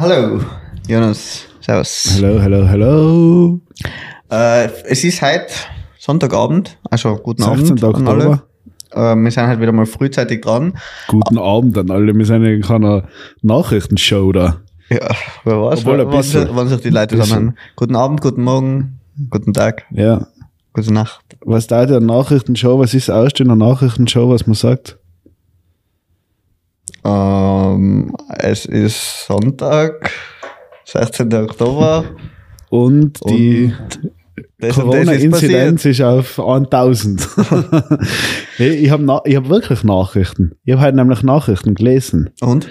Hallo, Jonas. Servus. Hallo, hallo, hallo. Äh, es ist heute Sonntagabend, also guten 16. Abend an alle. Äh, wir sind halt wieder mal frühzeitig dran. Guten Abend an alle. Wir sind in keiner Nachrichtenshow da. Ja, wer weiß, Obwohl, wann, wann sich die Leute zusammen. Guten Abend, guten Morgen, guten Tag, Ja. gute Nacht. Was da der Nachrichtenshow? Was ist aus der Nachrichtenshow, was man sagt? Ähm, es ist Sonntag, 16. Oktober. Und die das ist Corona-Inzidenz ist auf 1000. hey, ich habe ich hab wirklich Nachrichten. Ich habe heute nämlich Nachrichten gelesen. Und?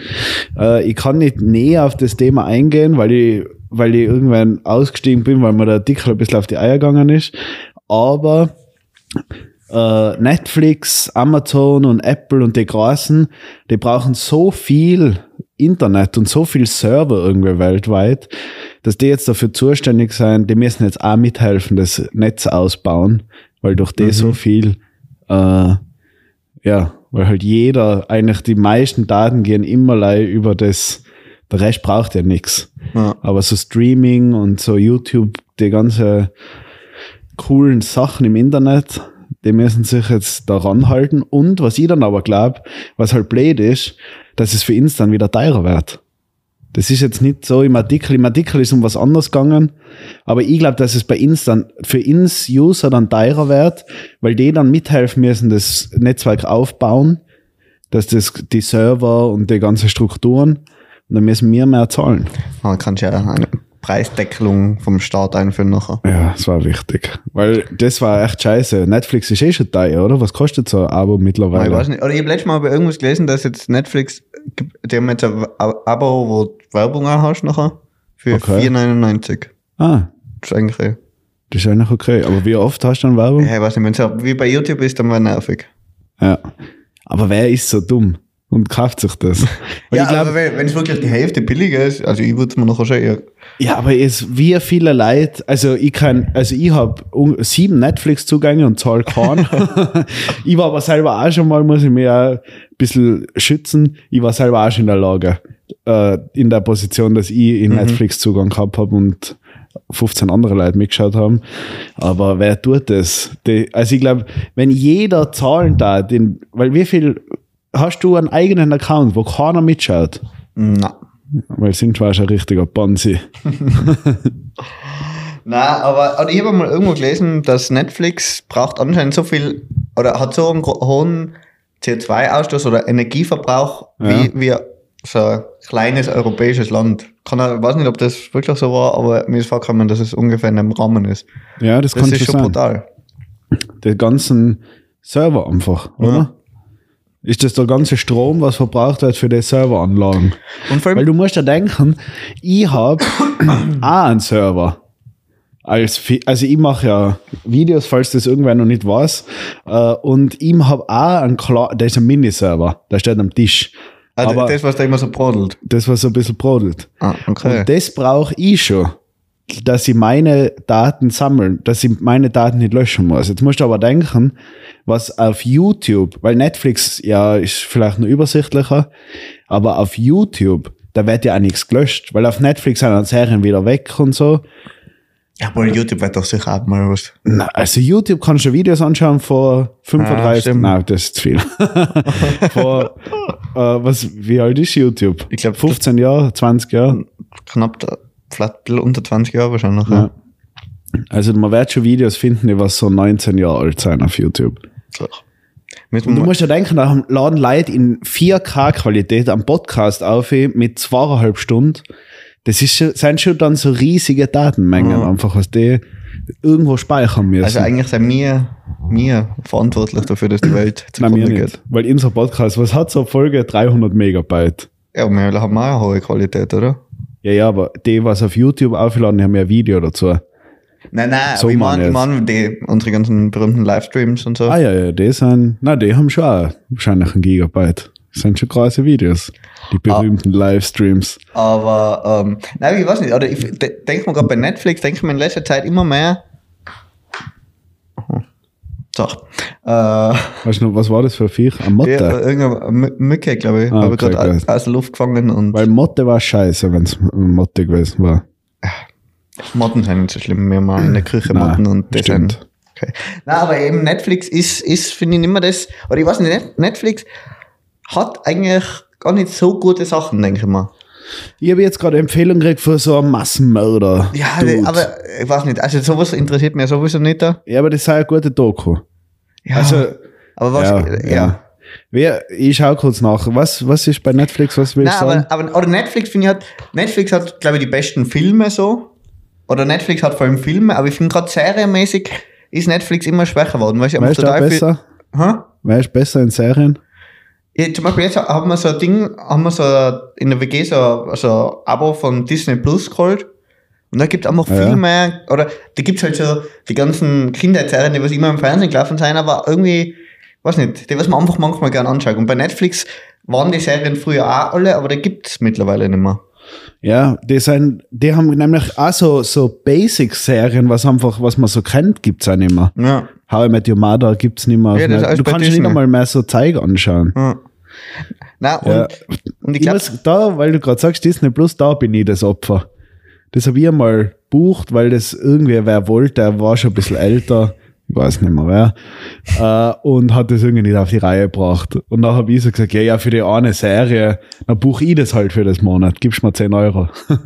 Äh, ich kann nicht näher auf das Thema eingehen, weil ich, weil ich irgendwann ausgestiegen bin, weil mir der Artikel ein bisschen auf die Eier gegangen ist. Aber äh, Netflix, Amazon und Apple und die Großen, die brauchen so viel Internet und so viel Server irgendwie weltweit, dass die jetzt dafür zuständig sind, die müssen jetzt auch mithelfen, das Netz ausbauen, weil durch die so viel, äh, ja, weil halt jeder, eigentlich die meisten Daten gehen immerlei über das, der Rest braucht ja nichts. Ja. Aber so Streaming und so YouTube, die ganze coolen Sachen im Internet, die müssen sich jetzt daran halten. Und was ich dann aber glaube, was halt blöd ist, dass es für uns dann wieder teurer wird. Das ist jetzt nicht so im Artikel. Im Artikel ist um was anderes gegangen. Aber ich glaube, dass es bei uns dann, für uns User dann teurer wird, weil die dann mithelfen müssen, das Netzwerk aufbauen, dass das, die Server und die ganzen Strukturen, und dann müssen wir mehr zahlen. Man kann ja Preisdeckelung vom Staat einführen nachher. Ja, das war wichtig. Weil das war echt scheiße. Netflix ist eh schon teuer, oder? Was kostet so ein Abo mittlerweile? Ich weiß nicht. Oder ich habe letztes Mal bei irgendwas gelesen, dass jetzt Netflix, die haben jetzt ein Abo, wo du Werbung auch hast nachher. Für Okay. 4,99. Ah, Das ist eigentlich, eh- das ist eigentlich okay. Aber wie oft hast du dann Werbung? ja, ich weiß nicht, wenn es wie bei YouTube ist, dann war nervig. Ja. Aber wer ist so dumm und kauft sich das? Ja, ich glaub, aber wenn es wirklich die Hälfte billiger ist, also ich würde es mir nachher schon eher. ja, aber es wie viele Leute, also ich kann, also ich habe sieben Netflix-Zugänge und zahle keinen. ich war aber selber auch schon mal, muss ich mir auch ein bisschen schützen, ich war selber auch schon in der Lage, äh, in der Position, dass ich in Netflix-Zugang gehabt habe und 15 andere Leute mitgeschaut haben. Aber wer tut das? Die, also ich glaube, wenn jeder zahlen da, den, weil wie viel hast du einen eigenen Account, wo keiner mitschaut? Na. Weil sind wir schon ein richtiger Bonzi. Na, aber, aber ich habe mal irgendwo gelesen, dass Netflix braucht anscheinend so viel oder hat so einen hohen CO2-Ausstoß oder Energieverbrauch Ja. wie, wie so ein kleines europäisches Land. Kann ich weiß nicht, ob das wirklich so war, aber mir ist vorgekommen, dass es ungefähr in einem Rahmen ist. Ja, das, Das ist schon sein. brutal. Der ganzen Server einfach, oder? Ist das der ganze Strom, was verbraucht wird für die Serveranlagen? Und Weil du musst ja denken, ich habe auch einen Server. Als, also ich mache ja Videos, falls das irgendwer noch nicht weiß. Äh, und ich habe auch einen, Kla der ist ein Miniserver, der steht am Tisch. also aber das, was da immer so brodelt. das, was so ein bisschen brodelt. Ah, okay. Und das brauche ich schon, dass ich meine Daten sammeln, dass ich meine Daten nicht löschen muss. Jetzt musst du aber denken, was auf YouTube, weil Netflix ja ist vielleicht noch übersichtlicher, aber auf YouTube, da wird ja auch nichts gelöscht, weil auf Netflix sind dann Serien wieder weg und so. ja, wohl YouTube wird doch sicher auch mal was. Na, also YouTube kannst du Videos anschauen vor 35, stimmt. nein, das ist zu viel. vor, äh, was, wie alt ist YouTube? Ich glaub, 15 Jahre, 20 Jahre? Knapp, da- vielleicht unter 20 Jahre wahrscheinlich. Ja. Ja. Also man wird schon Videos finden, die was so 19 Jahre alt sein auf YouTube. Klar. Und du musst ja denken, da laden Leute in 4K-Qualität am Podcast auf mit zweieinhalb Stunden. Das ist schon, sind schon dann so riesige Datenmengen, einfach was die irgendwo speichern müssen. also eigentlich sind wir, wir verantwortlich dafür, dass die Welt Nein, mir zugrunde nicht. geht. Weil unser Podcast, was hat so eine Folge? 300 Megabyte. Ja, wir haben auch eine hohe Qualität, oder? Ja, ja, aber die, was auf YouTube aufladen, die haben ja ein Video dazu. Nein, nein, So aber ich meine ich mein, die, unsere ganzen berühmten Livestreams und so. Ah ja, ja, die sind, na, die haben schon auch wahrscheinlich ein Gigabyte. Das sind schon große Videos. Die berühmten Livestreams. Aber, ähm, nein, ich weiß nicht, oder ich de denke mir gerade bei Netflix, denke ich mir in letzter Zeit immer mehr. Doch. Äh, Weißt du noch, was war das für ein Viech? Eine Motte? ja, irgendeine Mücke, glaube ich, Ah, habe ich okay, gerade aus der Luft gefangen und Weil Motte war scheiße, wenn es Motte gewesen war. Motten sind nicht so schlimm. Wir haben auch in der Küche Nein, Motten und das sind. Okay. Nein, aber eben Netflix ist, ist finde ich, nicht mehr das, oder ich weiß nicht, Net- Netflix hat eigentlich gar nicht so gute Sachen, denke ich mal. Ich habe jetzt gerade Empfehlung gekriegt für so einen Massenmörder. Ja, Dude. aber ich weiß nicht, also sowas interessiert mich sowieso nicht da. Ja, aber das sei eine gute Doku. Ja, Also, aber was, ja, ja. ja. Wer, ich schau kurz nach. Was, was ist bei Netflix? Was will Nein, ich sagen? aber, aber oder Netflix finde ich hat, Netflix hat, glaube ich, die besten Filme so. Oder Netflix hat vor allem Filme, aber ich finde gerade serienmäßig ist Netflix immer schwächer geworden. Ist da total viel. besser? Hä? Wer ist besser in Serien? Ja, zum Beispiel jetzt haben wir so ein Ding, haben wir so in der WG so, so ein Abo von Disney Plus geholt. Und da gibt es einfach Ja. viel mehr, oder da gibt es halt so die ganzen Kinderserien, die was immer im Fernsehen gelaufen sind, aber irgendwie, weiß nicht, die was man einfach manchmal gerne anschaut. Und bei Netflix waren die Serien früher auch alle, aber die gibt es mittlerweile nicht mehr. Ja, die, sind, die haben nämlich auch so, so Basic-Serien, was einfach, was man so kennt, gibt es auch nicht mehr. Ja. How I Met Your Mother gibt es nicht mehr. Ja, du kannst nicht einmal mehr so Zeug anschauen. ja. Na, und, Ja. und ich glaube, da, weil du gerade sagst, Disney Plus, da bin ich das Opfer. Das habe ich einmal bucht, weil das irgendwie wer wollte, der war schon ein bisschen älter, ich weiß nicht mehr wer, äh, und hat das irgendwie nicht auf die Reihe gebracht. Und dann habe ich so gesagt, ja, ja, für die eine Serie, dann buche ich das halt für das Monat, gibst mir 10 Euro.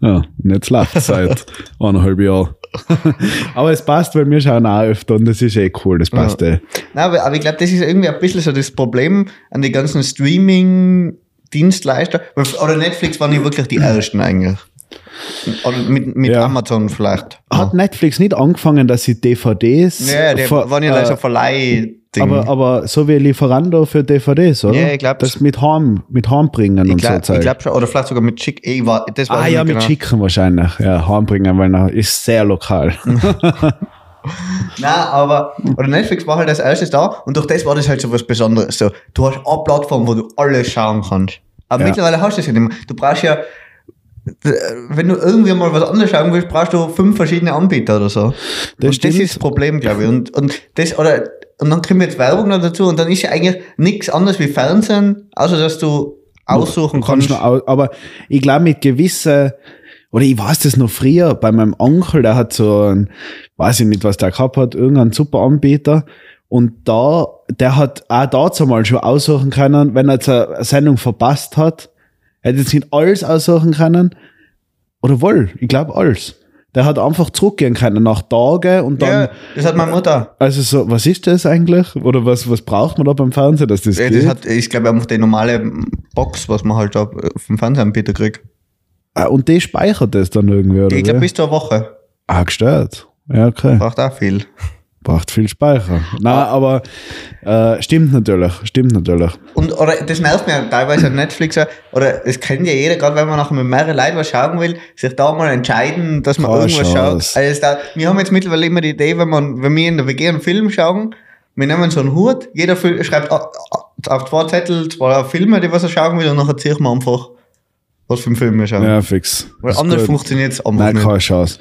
ja, und jetzt läuft es seit eineinhalb Jahren. Aber es passt, weil wir schauen auch öfter und das ist eh cool, das passt eh. Nein, aber, aber ich glaube, das ist irgendwie ein bisschen so das Problem an die ganzen Streaming-Dienstleister. Oder Netflix waren ja wirklich die ersten eigentlich. Oder mit, mit Ja. Amazon vielleicht. Hat Netflix nicht angefangen, dass sie DVDs Ja, die ver- waren ja äh, so Verleih. Aber, aber so wie Lieferando für DVDs, oder? Ja, ich glaub, Das mit Heim, mit Heimbringen ich und so glaube Zeug. glaub schon, oder vielleicht sogar mit Chick. Ich war, das war ah ja, mit Schicken wahrscheinlich. Ja, Heimbringen, weil er ist sehr lokal. Nein, aber oder Netflix war halt als erstes da und durch das war das halt so was Besonderes. So, du hast eine Plattform, wo du alles schauen kannst. Aber Ja. mittlerweile hast du das ja nicht mehr. Du brauchst ja, wenn du irgendwie mal was anderes schauen willst, brauchst du fünf verschiedene Anbieter oder so. Das und stimmt. das ist das Problem, glaube ich. Und, und das, oder, und dann kriegen wir jetzt Werbung noch dazu und dann ist ja eigentlich nichts anderes wie Fernsehen, außer dass du aussuchen Kannst kannst. au- aber ich glaube, mit gewissen, oder ich weiß das noch früher, bei meinem Onkel, der hat so ein, weiß ich nicht, was der gehabt hat, irgendeinen super Anbieter. Und da, der hat auch dazu mal schon aussuchen können, wenn er jetzt eine Sendung verpasst hat, hätte jetzt nicht alles aussuchen können. Oder wohl, ich glaube alles. Der hat einfach zurückgehen können nach Tagen und dann, Ja, das hat meine Mutter. also so, was ist das eigentlich? Oder was, was braucht man da beim Fernsehen, dass das Ja, das hat, ich glaube, einfach die normale Box, was man halt da vom Fernsehanbieter kriegt. Ah, und die speichert das dann irgendwie, oder? Ich glaube, bis zu einer Woche. Ah, gestört. Ja, okay. Braucht auch viel. Braucht viel Speicher. Na, aber äh, stimmt natürlich, stimmt natürlich. Und, oder das nervt mir teilweise an Netflix, oder es kennt ja jeder, gerade wenn man nachher mit mehreren Leuten was schauen will, sich da mal entscheiden, dass man Keine irgendwas Chance. schaut. Also da, wir haben jetzt mittlerweile immer die Idee, wenn, man, wenn wir in der WG einen Film schauen, wir nehmen so einen Hut, jeder schreibt auf zwei Zettel zwei Filme, die was er schauen will, und nachher ziehen wir einfach, was für einen Film wir schauen. Ja, fix. Weil anders funktioniert es Nein, nicht. keine Chance.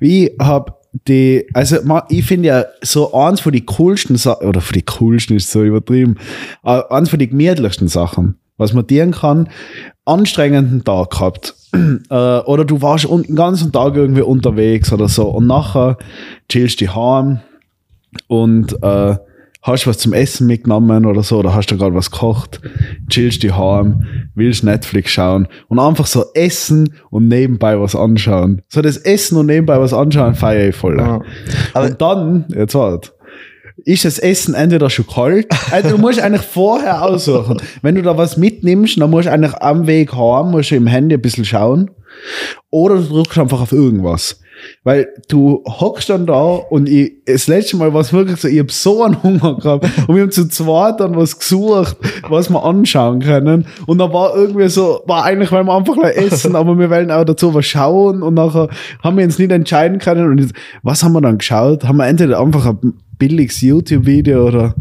Ich hab die, also ich finde ja so eins von die coolsten Sachen, oder von die coolsten ist so übertrieben, äh, eins von die gemütlichsten Sachen, was man dienen kann, anstrengenden Tag gehabt. äh, oder du warst den ganzen Tag irgendwie unterwegs oder so und nachher chillst du heim und äh, hast was zum Essen mitgenommen oder so, oder hast du gerade was gekocht, chillst die heim, willst Netflix schauen und einfach so essen und nebenbei was anschauen. So das Essen und nebenbei was anschauen feiere ich voll. Ja. Und dann, jetzt warte, ist das Essen entweder schon kalt, also du musst eigentlich vorher aussuchen. Wenn du da was mitnimmst, dann musst du eigentlich am Weg heim, musst du im Handy ein bisschen schauen. Oder du drückst einfach auf irgendwas. Weil du hockst dann da und ich, das letzte Mal war es wirklich so, ich hab so einen Hunger gehabt und wir haben zu zweit dann was gesucht, was wir anschauen können. Und da war irgendwie so, war eigentlich, weil wir einfach essen, aber wir wollen auch dazu was schauen und nachher haben wir uns nicht entscheiden können. Und jetzt, was haben wir dann geschaut? Haben wir entweder einfach ein billiges YouTube-Video oder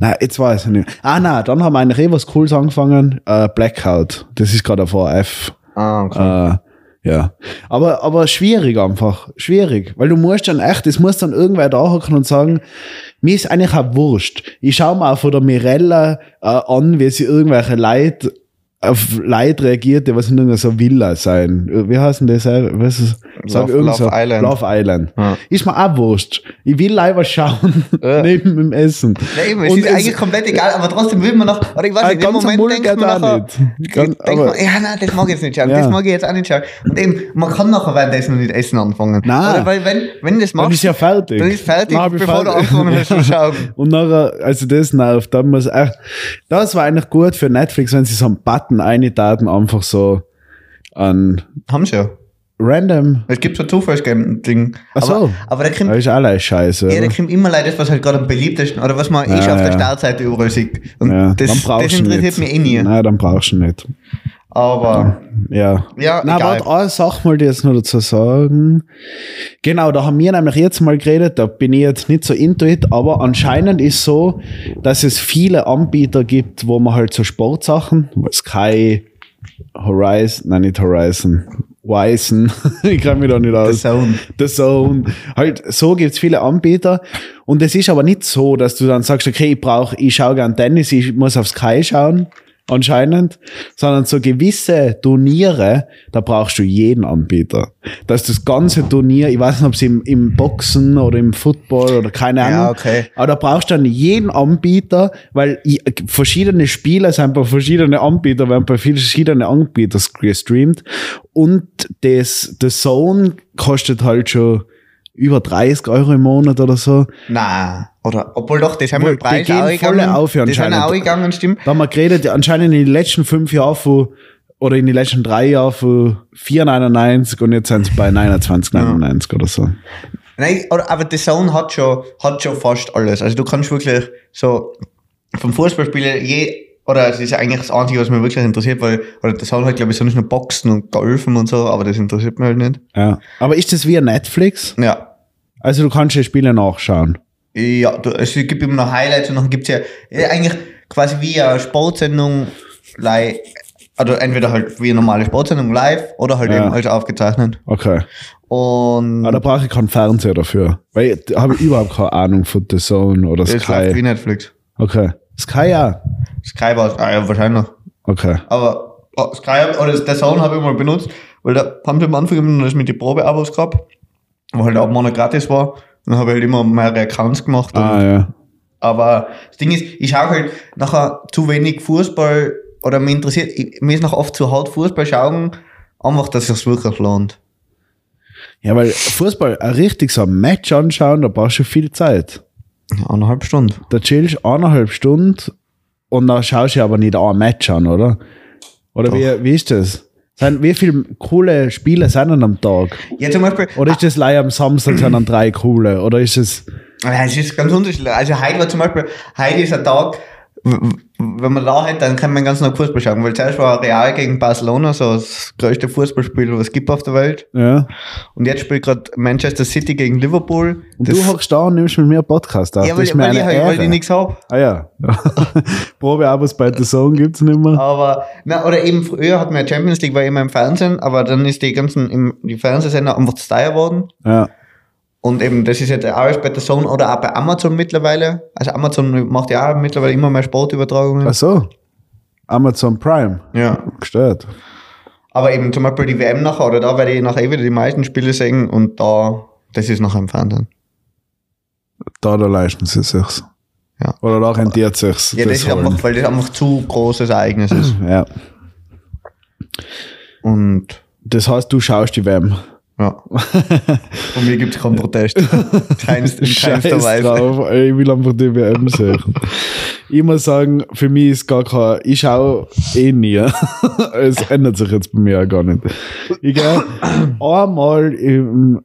Nein, jetzt weiß ich nicht. Ah, nein, dann haben wir eigentlich eh was Cooles angefangen. Äh, Blackout. Das ist gerade auf ORF. Ah, okay. Äh, Ja. Aber, aber schwierig einfach. Schwierig. Weil du musst dann echt, es muss dann irgendwer da hocken und sagen, mir ist eigentlich auch wurscht. Ich schaue mal von der Mirella äh, an, wie sie irgendwelche Leute auf Leute reagiert, was in irgendeiner so Villa sein. Wie heißt denn das? Was ist, sag Love- irgend so- Love Island. Love Island. Ja. Ist mir auch wurscht. Ich will lieber schauen, Ja. neben dem Essen. Ja, eben, es ist es- eigentlich komplett egal, aber trotzdem will man noch, oder ich weiß Ah, nicht, in dem Moment denkt man nachher, nicht. Ganz- denkt man, ja, nein, das mag ich jetzt nicht schauen, das mag ich jetzt auch nicht schauen. Und eben, man kann nachher währenddessen noch nicht essen anfangen. Nein. Oder weil, wenn, wenn du das Dann machst, ist ja fertig. dann ist fertig, Dann ich bevor du fertig. angefangen hast zu schauen. Und nachher, also das nervt, dann muss echt, das war eigentlich gut für Netflix, wenn sie so einen Button eintaten, einfach so an Haben sie ja. random. Es gibt so Zufallsgame-Ding. Ach so. Aber, aber der kommt, Das ist alles scheiße. ja, oder? kommt immer leider das, was halt gerade am beliebtesten, oder was man eh Ja, auf der ja. Startseite überall sieht. Und Ja, das, dann das brauchst interessiert mich eh nie. Nein, dann brauchst du nicht. Aber, Ja. ja, Na, warte, eine Sache mal jetzt noch dazu sagen. Genau, da haben wir nämlich jetzt mal geredet, da bin ich jetzt nicht so intuit, aber anscheinend ist so, dass es viele Anbieter gibt, wo man halt so Sportsachen, Sky, Horizon, nein, nicht Horizon, Wisen, ich kann mich da nicht The aus. Zone. The Zone. Halt, so gibt's viele Anbieter. Und es ist aber nicht so, dass du dann sagst, okay, ich brauche, ich schaue gern Tennis, ich muss auf Sky schauen, anscheinend, sondern so gewisse Turniere, da brauchst du jeden Anbieter. Dass das ganze Turnier, ich weiß nicht, ob es im, im Boxen oder im Football oder keine Ahnung, Ja, okay. aber da brauchst du dann jeden Anbieter, weil i- verschiedene Spiele sind bei verschiedenen Anbietern, werden bei verschiedenen Anbietern gestreamt. Und das, The Zone kostet halt schon über 30 Euro im Monat oder so. Nein. Oder, obwohl doch, das haben wir Preis die gehen auch voll auf, ja, Das anscheinend. auch gegangen, stimmt. Da haben wir geredet, ja, anscheinend in den letzten fünf Jahren von, oder in den letzten drei Jahren von 4,99 und jetzt sind es bei 29,99 oder so. Nein, aber The Zone hat schon, hat schon fast alles. Also du kannst wirklich so vom Fußballspieler je, oder es ist eigentlich das Einzige, was mich wirklich interessiert, weil, oder The Zone hat glaube ich sonst nur Boxen und Golfen und so, aber das interessiert mich halt nicht. Ja. Aber ist das wie Netflix? Ja. Also du kannst die Spiele nachschauen. Ja, du, es gibt immer noch Highlights und dann gibt's ja, ja eigentlich quasi wie eine Sportsendung live, also entweder halt wie eine normale Sportsendung live oder halt Ja. eben als aufgezeichnet. Okay. Und Aber da brauche ich keinen Fernseher dafür. Weil ich habe überhaupt keine Ahnung von The Zone oder das läuft wie Sky. Netflix. Okay. Sky ja. Sky war ah, ja, wahrscheinlich. Okay. Aber oh, Sky oder der Zone habe ich mal benutzt, weil da haben sie am Anfang immer das mit den Probeabos gehabt, wo halt ab Monat gratis war. Dann habe ich halt immer mehrere Accounts gemacht. Ah ja. Aber das Ding ist, ich schaue halt nachher zu wenig Fußball oder mich interessiert, ich, mir ist noch oft zu hart Fußball schauen, einfach, dass es wirklich lohnt. Ja, weil Fußball, ein richtig so ein Match anschauen, da brauchst du viel Zeit. Eineinhalb Stunden. Da chillst eineinhalb Stunden und dann schaust du aber nicht ein Match an, oder? Oder wie, wie ist das? Sind, wie viele coole Spiele sind denn am Tag? Ja, zum Beispiel, Oder ist das leider am Samstag sind dann drei coole? Oder ist es. Es ist ganz unterschiedlich. Also heute war zum Beispiel, heute ist ein Tag, wenn man da hätte, dann kann man ganz noch Fußball schauen, weil zuerst war Real gegen Barcelona so das größte Fußballspiel, was es gibt auf der Welt. Ja. Und jetzt spielt gerade Manchester City gegen Liverpool. Und Das- du hockst da und nimmst mit mir einen Podcast auf. ja, das weil, ist mir weil, ich, halt- weil ich Ehre. nichts hab. Ah ja. Probeabos bei The Zone gibt's nicht mehr. Aber, na, oder eben früher hat man Champions League war immer im Fernsehen, aber dann ist die ganzen, im, die Fernsehsender einfach zu teuer worden. Ja. Und eben, das ist jetzt auch alles bei der Zone oder auch bei Amazon mittlerweile. Also Amazon macht ja auch mittlerweile immer mehr Sportübertragungen. Ach so. Amazon Prime. Ja. Gestört. Aber eben zum Beispiel die WM nachher, oder da werde ich nachher eh wieder die meisten Spiele sehen und da, das ist nachher im Fernsehen. Da, da leisten sie sich's. Ja. Oder da rentiert sich's. Ja, das, ist holen. einfach, weil das einfach zu großes Ereignis ist. Ja. Und Das heißt, du schaust die WM. Ja. Von mir gibt es keinen Protest. Keins, in keinster Weise. drauf. ey, Ich will einfach die WM sehen. ich muss sagen, für mich ist gar kein, ich schaue eh nie. es ändert sich jetzt bei mir auch gar nicht. Ich gehe einmal im,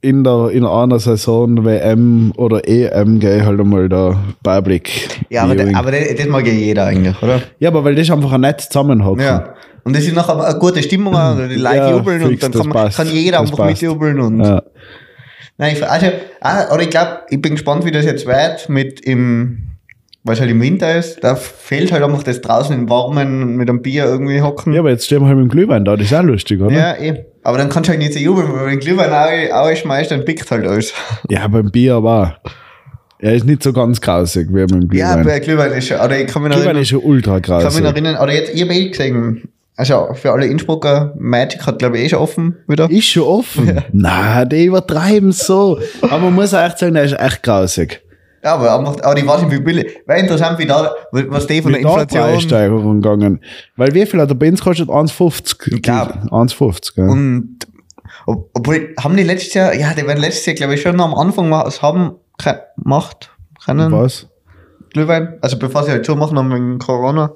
in, der, in einer Saison WM oder EM gehe ich halt einmal da Public. Ja, aber, das, aber das, das mag ja jeder eigentlich, oder? ja, aber weil das einfach ein nett zusammenhocken. Ja. Und das ist nachher eine gute Stimmung, die Leute Ja, jubeln fix, und dann kann, man, kann jeder Das einfach passt. mitjubeln. Und Ja. Nein, ich, also, ah, oder ich glaube, ich bin gespannt, wie das jetzt wird mit im, weil es halt im Winter ist. Da fehlt halt einfach das draußen im Warmen mit einem Bier irgendwie hocken. ja, aber jetzt stehen wir halt mit dem Glühwein da, das ist auch lustig, oder? Ja, eh. Aber dann kannst du halt nicht so jubeln, weil wenn Glühwein auch, auch schmeißt, dann pickt halt alles. Ja, beim Bier aber auch. Er ist nicht so ganz grausig wie beim Ja, Glühwein. bei Glühwein ist schon, oder ich kann mich Glühwein erinnern, ist schon ultra kann mich grausig. noch erinnern, oder jetzt, ich habe eh gesehen, also für alle Innsbrucker, Magic hat glaube ich eh schon offen wieder. Ist schon offen. Nein, die übertreiben so. Aber man muss auch echt sagen, der ist echt grausig. Ja, aber, er aber die weiß nicht, wie billig. Wäre interessant, wie da, was die von der Inflation Preissteigerung gegangen. Weil wie viel hat der Benz kostet? 1,50. Ich glaub. 1,50, gell? und, ob- obwohl, haben die letztes Jahr, ja, die werden letztes Jahr glaube ich schon am Anfang was haben, gemacht, können. Was? Glühwein, also bevor sie halt schon machen haben wegen Corona.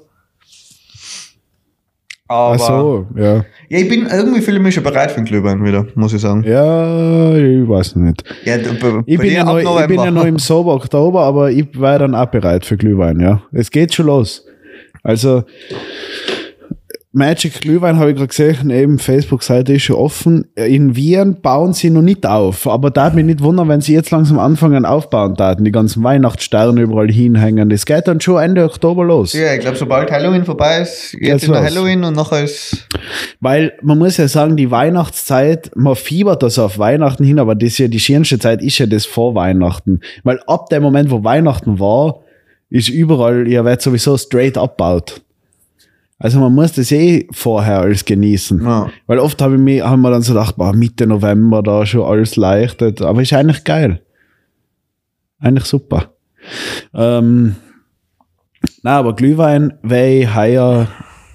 Aber, Ach so, ja. ja, ich bin, irgendwie fühle ich mich schon bereit für den Glühwein wieder, muss ich sagen. Ja, ich weiß nicht. Ja, Ich bin, ja noch, ich bin ja noch im Sober Oktober, aber ich war dann auch bereit für Glühwein, ja. Es geht schon los. Also, Magic Glühwein habe ich gerade gesehen, eben Facebook-Seite ist schon offen. In Wien bauen sie noch nicht auf, aber da mich nicht wundern, wenn sie jetzt langsam anfangen aufbauen taten, die ganzen Weihnachtssterne überall hinhängen. Das geht dann schon Ende Oktober los. Ja, ich glaube, sobald Halloween vorbei ist, jetzt los. Halloween und nachher ist. Weil man muss ja sagen, die Weihnachtszeit, man fiebert das auf Weihnachten hin, aber das ist ja die schönste Zeit ist ja das vor Weihnachten. Weil ab dem Moment, wo Weihnachten war, ist überall, ja, wird sowieso straight abbaut. Also man muss das eh vorher alles genießen. Ja. Weil oft habe ich mir, haben wir dann so gedacht, boah, Mitte November da schon alles leichtet. Aber ist eigentlich geil. Eigentlich super. Ähm, na, aber Glühwein wäre ich heuer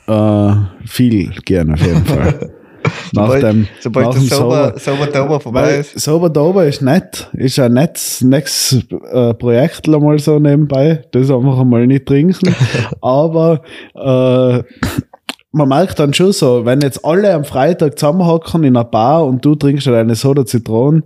äh, viel gerne auf jeden Fall. nach Sobald, dem, sobald nach das dem sauber, sauber Oktober vorbei ist. Sober Dober ist nett, ist ein nettes nächstes äh, Projekt mal so nebenbei. Das einfach mal nicht trinken. Aber äh, man merkt dann schon so, wenn jetzt alle am Freitag zusammenhocken in einer Bar und du trinkst halt eine Soda Zitronen,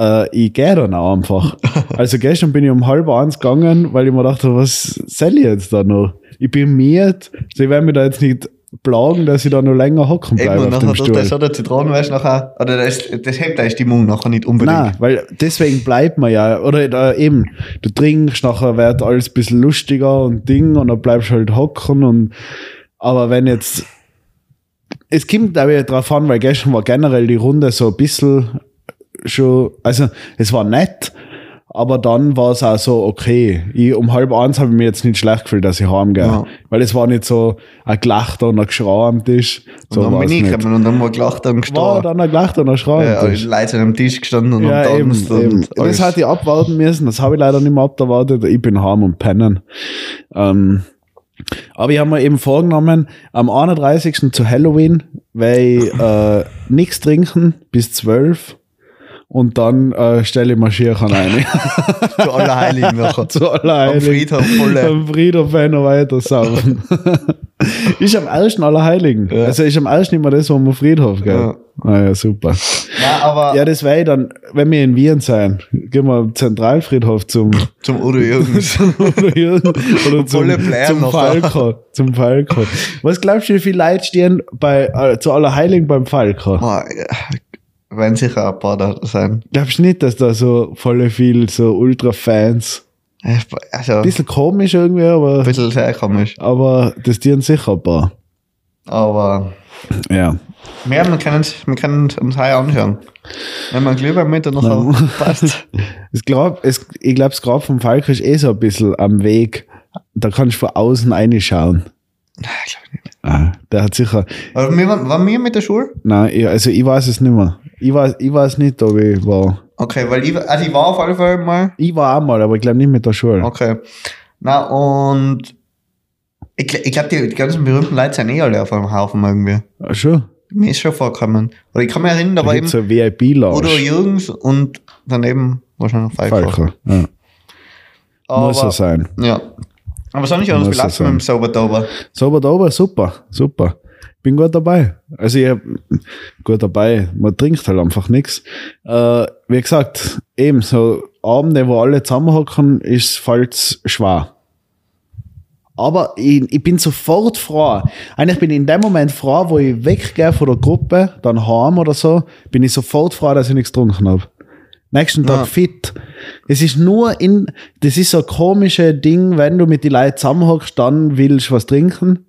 äh, ich gehe dann auch einfach. Also gestern bin ich um halb eins gegangen, weil ich mir dachte, was soll ich jetzt da noch? Ich bin miert, sie werden mich da jetzt nicht plagen, dass ich da noch länger hocken Eben, bleibe und auf dem tut das Stuhl. so der Zitronenweiß nachher, oder das, das hebt deine Stimmung nachher nicht unbedingt. Nein, weil deswegen bleibt man ja, oder da eben, du trinkst, nachher wird alles ein bisschen lustiger und Ding und dann bleibst du halt hocken und, aber wenn jetzt, es kommt da wieder drauf an, weil gestern war generell die Runde so ein bisschen schon, also es war nett, aber dann war es auch so, okay, ich, um halb eins habe ich mir jetzt nicht schlecht gefühlt, dass ich heimgehe. Ja. Weil es war nicht so ein Gelachter und ein Geschrei am Tisch. So und dann bin ich gekommen und dann war gelacht und War gestorben. dann ein Gelachter und ein Geschrei Ja, am Tisch. Leute sind am Tisch gestanden und Ja, eben, tanzt eben. und Das hat ich abwarten müssen, das habe ich leider nicht mehr abgewartet. Ich bin heim und pennen. Ähm, aber ich habe mir eben vorgenommen, am 31. zu Halloween werde ich äh, nichts trinken bis 12 und dann äh, stelle ich Maschierchen ein. Zu Allerheiligen nachher. zu Am Allerheiligen. Friedhof voll. Am Friedhof wir weiter saufen. ist am ersten Allerheiligen. Ja. Also ist am ersten immer das, wo wir Friedhof, gell? Ja. Ah, ja, super. Ja, aber Ja, das wäre dann, wenn wir in Wien sein, gehen wir am Zentralfriedhof zum zum Udo Jürgens. oder, hier- oder zum, zum noch. Falco. Zum Falco. Was glaubst du, wie viele Leute stehen bei, äh, zu Allerheiligen beim Falco? Ja, werden sicher ein paar da sein. Glaubst du nicht, dass da so voll viel so Ultra-Fans, Also, ein bisschen komisch irgendwie, aber, bisschen sehr komisch. aber das dienen sicher ein paar. Aber Ja. ja, wir können es wir können uns heuer anschauen. Wenn man Glühwein mit und nachher passt. Ich glaube, ich glaube, das Grab vom Falco ist eh so ein bisschen am Weg. Da kannst du von außen reinschauen. Nein, glaub ich nicht. Ah, der hat sicher, Aber wir waren, waren wir mit der Schule? nein, ich, also ich weiß es nicht mehr. Ich weiß, ich weiß nicht, ob ich war. Okay, weil ich, also ich war auf alle Fälle mal. Ich war auch mal, aber ich glaube nicht mit der Schule. Okay. Na, und ich, ich glaube, die, die ganzen berühmten Leute sind eh alle auf einem Haufen irgendwie. Ach, schon. Mir ist schon vorgekommen. Oder ich kann mich erinnern, da Da war eben so VIP-Lounge. Udo Jürgens und daneben wahrscheinlich Falco. Falco. Ja. Aber, Muss so sein. Ja. Aber sonst nicht anders gelaufen mit dem da oben, super, super. Bin gut dabei. Also ich hab, gut dabei, man trinkt halt einfach nichts. Äh, wie gesagt, eben so Abende, wo alle zusammenhocken, ist falls schwer. Aber ich, ich bin sofort froh. Eigentlich bin ich in dem Moment froh, wo ich weggehe von der Gruppe, dann heim oder so, bin ich sofort froh, dass ich nichts getrunken habe. Nächsten Tag Ja. fit. Es ist nur in, das ist so ein komisches Ding, wenn du mit den Leuten zusammenhockst, dann willst du was trinken.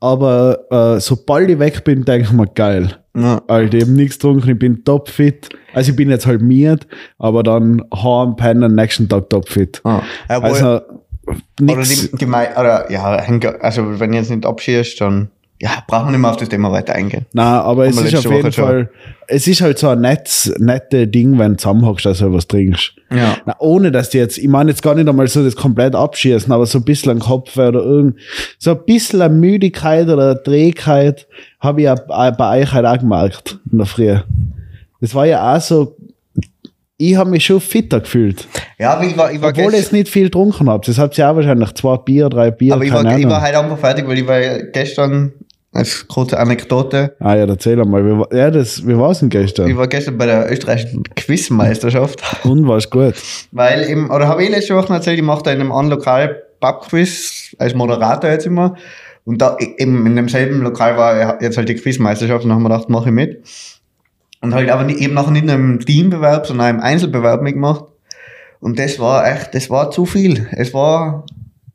aber äh, sobald ich weg bin, denke ich mir, geil. Ja. Alter, ich habe nichts getrunken, ich bin topfit. Also ich bin jetzt halt miert, aber dann heim, pennen, nächsten Tag topfit. Obwohl, Also oder nix. die, die oder ja, also wenn du jetzt nicht abschießt, dann ja, brauchen wir nicht mehr auf das Thema weiter eingehen. Nein, aber es Haben ist auf letzte jeden Woche schon. Fall, es ist halt so ein nettes, nette Ding, wenn du zusammenhockst, dass du was trinkst. Ja. Na, ohne dass die jetzt, ich meine jetzt gar nicht einmal so das komplett abschießen, aber so ein bisschen ein Kopfweh oder irgend, so ein bisschen eine Müdigkeit oder Trägheit habe ich ja bei bei euch halt auch gemerkt in der Früh. Das war ja auch so, ich habe mich schon fitter gefühlt. Ja, aber ich war, ich war Obwohl ich nicht viel getrunken habe. Das habt ihr auch wahrscheinlich zwei Bier, drei Bier, aber ich war, ich war halt einfach fertig, weil ich war gestern, als kurze Anekdote, ah ja, erzähl einmal. Wie, war- ja, das, wie war es denn ich gestern? war gestern bei der österreichischen Quizmeisterschaft, Und war's gut? weil im, oder habe ich letzte Woche erzählt, ich mache da in einem anderen Lokal Pubquiz als Moderator jetzt immer. Und da eben in demselben Lokal war jetzt halt die Quizmeisterschaft und dann haben wir gedacht, mache ich mit. Und halt aber eben nachher nicht in einem Teambewerb, sondern im Einzelbewerb mitgemacht. Und das war echt, das war zu viel. Es war,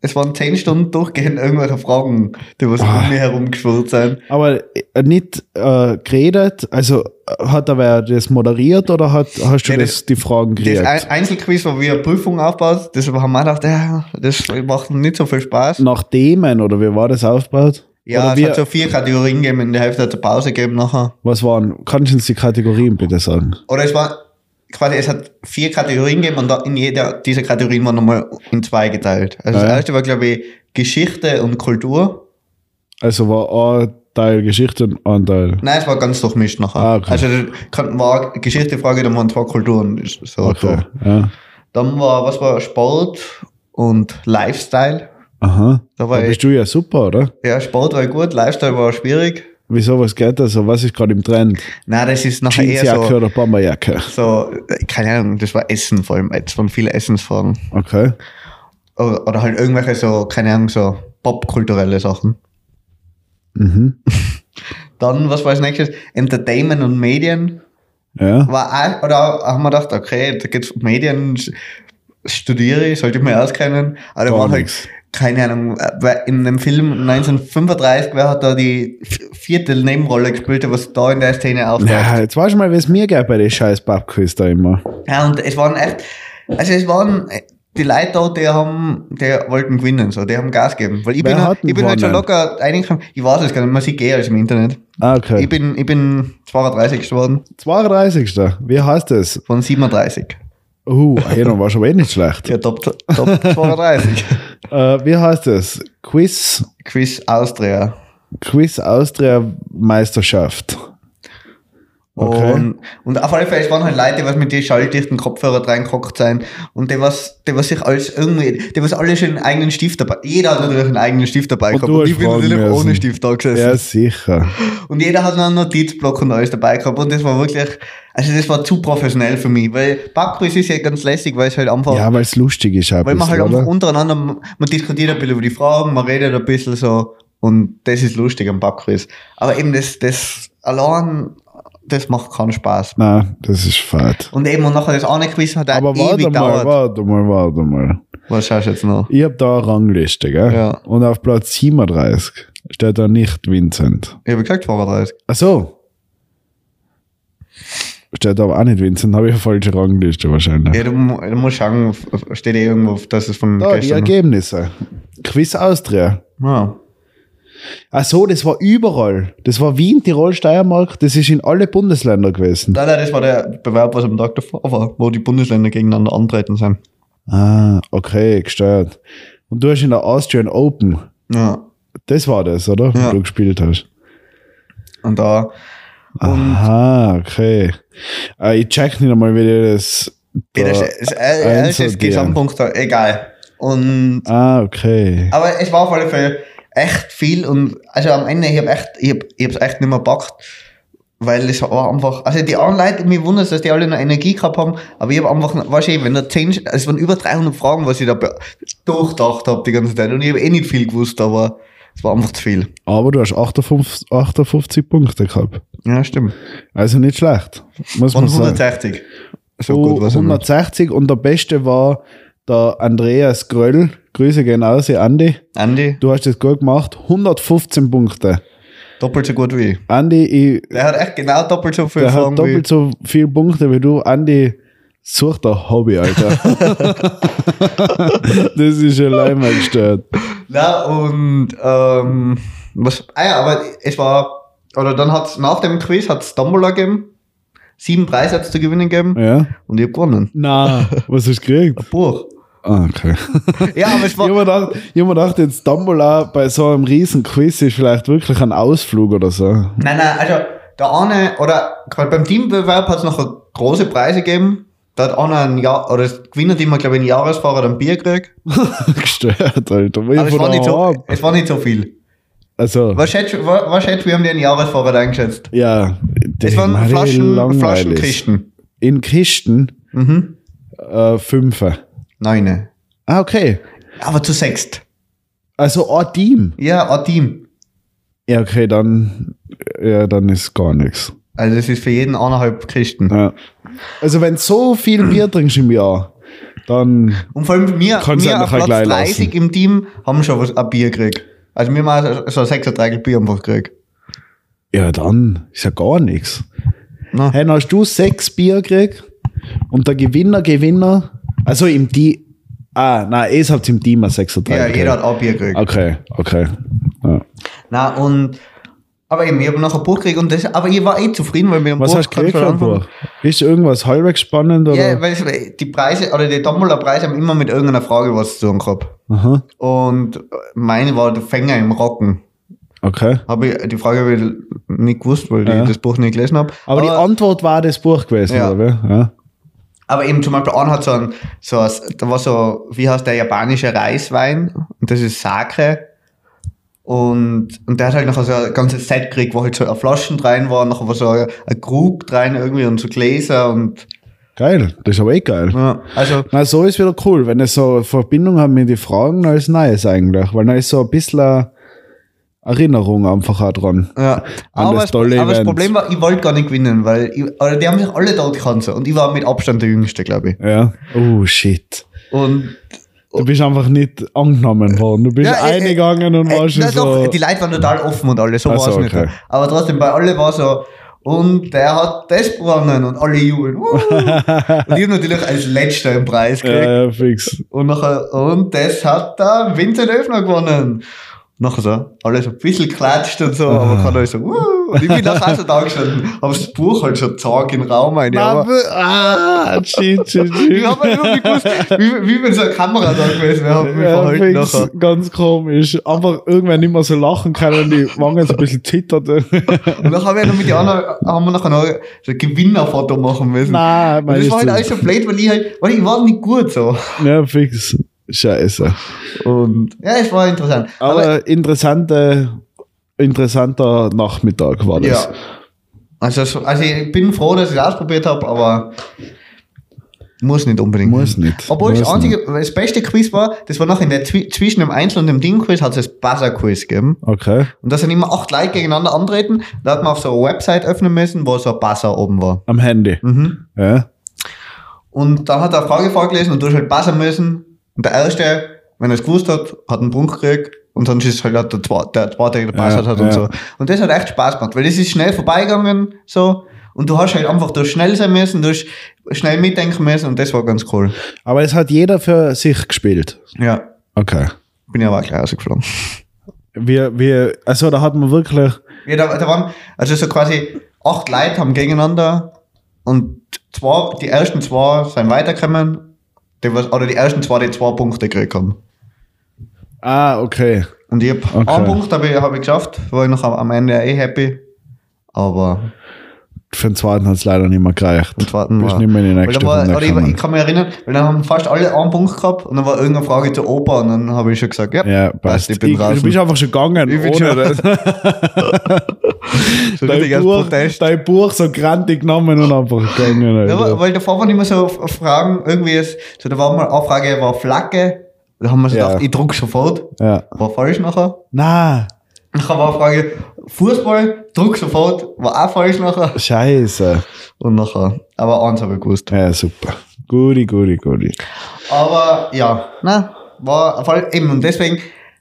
es waren zehn Stunden durchgehend irgendwelche Fragen, die was Ah. um mich herum geschwirrt sind. Aber äh, nicht äh, geredet, also äh, hat er das moderiert oder hat, hast du Nee, das, das- die Fragen Das gekriegt? Ein- Einzelquiz, wo wir eine Prüfung aufbaut, das haben wir gedacht, ja, das macht nicht so viel Spaß. Nach Themen oder wie war das aufgebaut? Ja, oder es hat so vier Kategorien gegeben, in der Hälfte hat es eine Pause gegeben nachher. was waren, kannst du uns die Kategorien bitte sagen? Oder es war quasi, es hat vier Kategorien gegeben und in jeder dieser Kategorien war nochmal in zwei geteilt. Also Ah, das ja. erste war, glaube ich, Geschichte und Kultur. Also war ein Teil Geschichte und ein Teil. Nein, es war ganz durchmischt nachher. Ah, okay. Also kann- war eine Geschichtefrage, dann waren zwei Kulturen. So Okay. durch. Ja. Dann war, was war Sport und Lifestyle. Aha. Da Da war ich, bist du ja super, oder? ja, Sport war gut, Lifestyle war schwierig. Wieso, was geht da so? Was ist gerade im Trend? Nein, das ist nachher eher so, oder Bomberjacke? so, äh, keine Ahnung, das war Essen vor allem. Es waren viele Essensfragen. Okay. Oder, oder halt irgendwelche so, keine Ahnung, so popkulturelle Sachen. Mhm. Dann, was war als nächstes? Entertainment und Medien. Ja. War auch, oder haben wir gedacht, okay, da geht's um Medien, studiere ich, sollte ich mir auskennen. Aber da war halt. Keine Ahnung, in einem Film 1935, wer hat da die vierte Nebenrolle gespielt, was da in der Szene auftaucht? Ja, jetzt weißt du mal, wie es mir geht bei den scheiß Pubquiz da immer. Ja, und es waren echt, also es waren äh, die Leute da, die haben, die wollten gewinnen, so, die haben Gas gegeben. Weil ich Wer bin, ich bin halt schon locker reingekommen, ich weiß es gar nicht, man sieht eh alles im Internet. Ah, okay. Ich bin, ich bin 32 geworden 32. Wie heißt das? von 37. Uh, jeder war schon eh nicht schlecht. Ja, Top, Top 32. Äh, wie heißt das? Quiz, Quiz Austria. Quiz Austria Meisterschaft. Okay. Und, und auf alle Fälle, es waren halt Leute, die was mit den schalldichten Kopfhörer reingehockt sein und die was, die was sich alles irgendwie, die was alle schon einen eigenen Stift dabei, jeder hat natürlich einen eigenen Stift dabei Und gehabt und ich bin natürlich müssen. ohne Stift da gesessen. Ja, sicher. Und jeder hat einen Notizblock und alles dabei gehabt. Und das war wirklich, also das war zu professionell für mich. Weil Backquiz ist ja ganz lässig, weil es halt einfach, Ja, weil es lustig ist. Ein weil man halt einfach untereinander, man diskutiert ein bisschen über die Fragen, man redet ein bisschen so. Und das ist lustig am Backquiz. Aber eben das, das allein, das macht keinen Spaß. Nein, das ist fad. Und eben, und nachher das eine Quiz hat auch Aber ewig warte mal, gedauert. warte mal, warte mal. Was schaust du jetzt noch? Ich hab da eine Rangliste, gell? Ja. Und auf Platz 37 steht da nicht Vincent. Ich habe gesagt 32. Ach so. Steht aber auch nicht Vincent, habe ich eine falsche Rangliste wahrscheinlich. Ja, du, du musst schauen, steht eh irgendwo, dass es von da, die gestern. Ergebnisse. Quiz Austria. Ja. Ach so, das war überall. Das war Wien, Tirol, Steiermark. Das ist in alle Bundesländer gewesen. Nein, nein, das war der Bewerb, was am Tag davor war, wo die Bundesländer gegeneinander antreten sind. Ah, okay, gestört. Und du hast in der Austrian Open. Ja. Das war das, oder? Ja. Wo du gespielt hast. Und da, Aha, okay. Äh, ich check nicht einmal, wie die das. da das ist, äh, äh, das ist einsortieren. Gesamtpunkt, egal. Und, Ah, okay. aber es war auf alle Fälle echt viel und, also am Ende, ich hab echt, ich hab, ich hab's echt nicht mehr gepackt. Weil es war einfach, also die anderen Leute, mich wundert es, dass die alle noch Energie gehabt haben, aber ich habe einfach, weißt du, wenn da 10, es waren über 300 Fragen, was ich da durchdacht habe die ganze Zeit und ich habe eh nicht viel gewusst, aber es war einfach zu viel. Aber du hast 58, 58 Punkte gehabt. Ja, stimmt. Also nicht schlecht. Muss Von man sagen. 160. So Oh, gut was er nicht. 160 und der Beste war der Andreas Gröll, Grüße gehen aus, Andi. Andi, Du hast das gut gemacht. 115 Punkte. doppelt so gut wie ich. Andi, ich, Der hat echt genau doppelt so viel der Fragen hat doppelt so viele Punkte wie du. Andi, such da Hobby, Alter. das ist allein mal gestört. Na, und ähm, was, ah ja, aber es war, oder dann hat es nach dem Quiz hat's Tombola gegeben. Sieben Preise hat es zu gewinnen gegeben. Ja? Und ich hab gewonnen. Na, was hast du gekriegt? Buch. Ah, okay. Ja, aber es Ich war. habe mir gedacht, ich hab mir gedacht, jetzt Dumbledore bei so einem riesen Quiz ist vielleicht wirklich ein Ausflug oder so. Nein, nein, also der eine, oder gerade beim Teambewerb hat es noch große Preise gegeben. Da hat einer ein Jahr, oder das Gewinnerteam hat, glaube ich, ein Jahresfahrer ein Bier gekriegt. Gestört, Alter. Aber es war, nicht so, es war nicht so viel. Also, Was schätzt, was, schätzt wie haben die einen Jahresfahrer eingeschätzt? ja. Es waren Flaschen. Flaschenkisten. In Kisten Mhm. äh, Fünfe. Neune. Ah, okay. Aber zu sechst. Also ein Team. Ja, ein Team. Ja, okay, dann, ja, dann ist gar nichts. Also das ist für jeden eineinhalb Kisten. Ja. Also wenn so viel Bier trinkst im Jahr, dann Und vor allem wir, Kannst du wir auf Platz gleich 30 lassen. im Team haben schon was, ein Bier gekriegt. Also wir haben so ein 36 Bier einfach gekriegt. ja, dann ist ja gar nichts. Na. Hey, dann hast du sechs Bier gekriegt und der Gewinner, Gewinner, also im Team, ah, nein, es habt im Team ein 36 Ja, jeder hat ein Bier gekriegt. Okay, okay. Ja. Na und aber eben, ich habe noch ein Buch gekriegt und das, aber ich war eh zufrieden, weil wir ein Was Buch hast du gekriegt für ein Buch? Ist irgendwas halbwegs spannend oder? Ja, weil die Preise oder die Tombola-Preise haben immer mit irgendeiner Frage was zu tun gehabt. Aha, Und meine war der Fänger im Rocken. okay. Habe ich, die Frage habe ich nicht gewusst, weil Ja. ich das Buch nicht gelesen habe. Aber, die Antwort war das Buch gewesen, Ja. oder? Ja. Aber eben zum Beispiel einer hat so ein, so ein, da war so, wie heißt der japanische Reiswein? Und das ist Sake. Und, und der hat halt noch so ein ganzes Set gekriegt, wo halt so Flaschen rein waren, nachher war so ein, ein Krug rein irgendwie und so Gläser und, Geil, das ist aber eh geil. ja, also, Na, so ist wieder cool, wenn es so eine Verbindung hat mit den Fragen, dann ist Neues eigentlich, weil dann ist so ein bisschen Erinnerung einfach auch dran. ja. An Aber, das das, tolle aber das Event. Problem war, ich wollte gar nicht gewinnen, weil, ich, oder die haben sich alle dort gekannt und ich war mit Abstand der Jüngste, glaube ich. Ja. Oh shit. Und, Du bist einfach nicht angenommen worden. Du bist Ja, äh, eingegangen und Äh, warst schon na so. doch, die Leute waren total offen und alles, so war es nicht. okay. Aber trotzdem, bei alle war so, und der hat das gewonnen und alle jubeln. Uh. und ich habe natürlich als letzter den Preis gekriegt. ja, ja, fix. Und, nachher, und das hat der Vincent Öfner gewonnen. Nachher so, alle so ein bisschen klatscht und so, aber kann alles so, uh. Und ich bin nachher auch so da gestanden, habe das Buch halt schon zack in den Raum rein. Aber ah, shit, shit, shit. ich habe halt irgendwie gewusst, wie, wie wenn so eine Kamera da gewesen wäre, hab Ja, verhalten nachher. ganz komisch. Einfach irgendwann nicht mehr so lachen können und die Wangen so ein bisschen zitterte. Und dann haben wir noch mit den anderen, haben wir nachher noch so ein Gewinnerfoto machen müssen. Nein, Und das war halt alles so blöd, weil ich halt, weil ich war nicht gut so. Ja, fix. Scheiße. Und ja, es war interessant. Aber interessante, interessanter Nachmittag war das. ja. Also, so- also ich bin froh, dass ich es ausprobiert habe, aber muss nicht unbedingt. Muss nicht. Obwohl Muss das einzige, das beste Quiz war, das war noch in der Zwi zwischen dem Einzel- und dem Ding-Quiz hat es das Buzzer-Quiz gegeben. Okay. Und da sind immer acht Leute gegeneinander antreten. Da hat man auf so eine Website öffnen müssen, wo so ein Buzzer oben war. Am Handy. Mhm. Ja. Und dann hat er eine Frage vorgelesen und du hast halt passen müssen. Und der Erste, wenn er es gewusst hat, hat einen Punkt gekriegt. Und dann ist es halt auch der Zweite, der, Zweite, gepasst Ja, hat und ja. so. Und das hat echt Spaß gemacht, weil das ist schnell vorbeigegangen, so. Und du hast halt einfach da schnell sein müssen, du hast schnell mitdenken müssen und das war ganz cool. Aber es hat jeder für sich gespielt. Ja. Okay. Bin ja aber auch gleich rausgeflogen. Wir, wir, also da hat man wirklich, Ja, da, da waren, also so quasi acht Leute haben gegeneinander und zwei, die ersten zwei sind weitergekommen, die, oder die ersten zwei, die zwei Punkte gekriegt haben. ah, okay. Und ich hab Okay. einen Punkt habe ich, hab ich geschafft, war ich noch am, Ende eh happy. Aber Für den zweiten hat es leider nicht mehr gereicht. den zweiten war. nicht mehr in die nächste war, Runde ich, ich kann mich erinnern, weil dann haben fast alle einen Punkt gehabt und dann war irgendeine Frage zur Oper und dann habe ich schon gesagt, ja, Ja, passt, ich bin Ich, du draußen. bist einfach schon gegangen. Ich bin ohne schon-. so dein, Buch, dein Buch so grantig genommen und einfach gegangen. Ja, weil- davor waren immer so Fragen, irgendwie, ist, so da war mal eine Frage, war Flagge, da haben wir so Ja. gedacht, ich druck sofort, Ja. war falsch nachher. Na, Nachher war eine Frage, Fußball, druck sofort, war auch falsch nachher. scheiße. Und nachher, aber eins habe ich gewusst. Ja, super. Guti, guti, guti. Aber ja, na, war eben, und deswegen,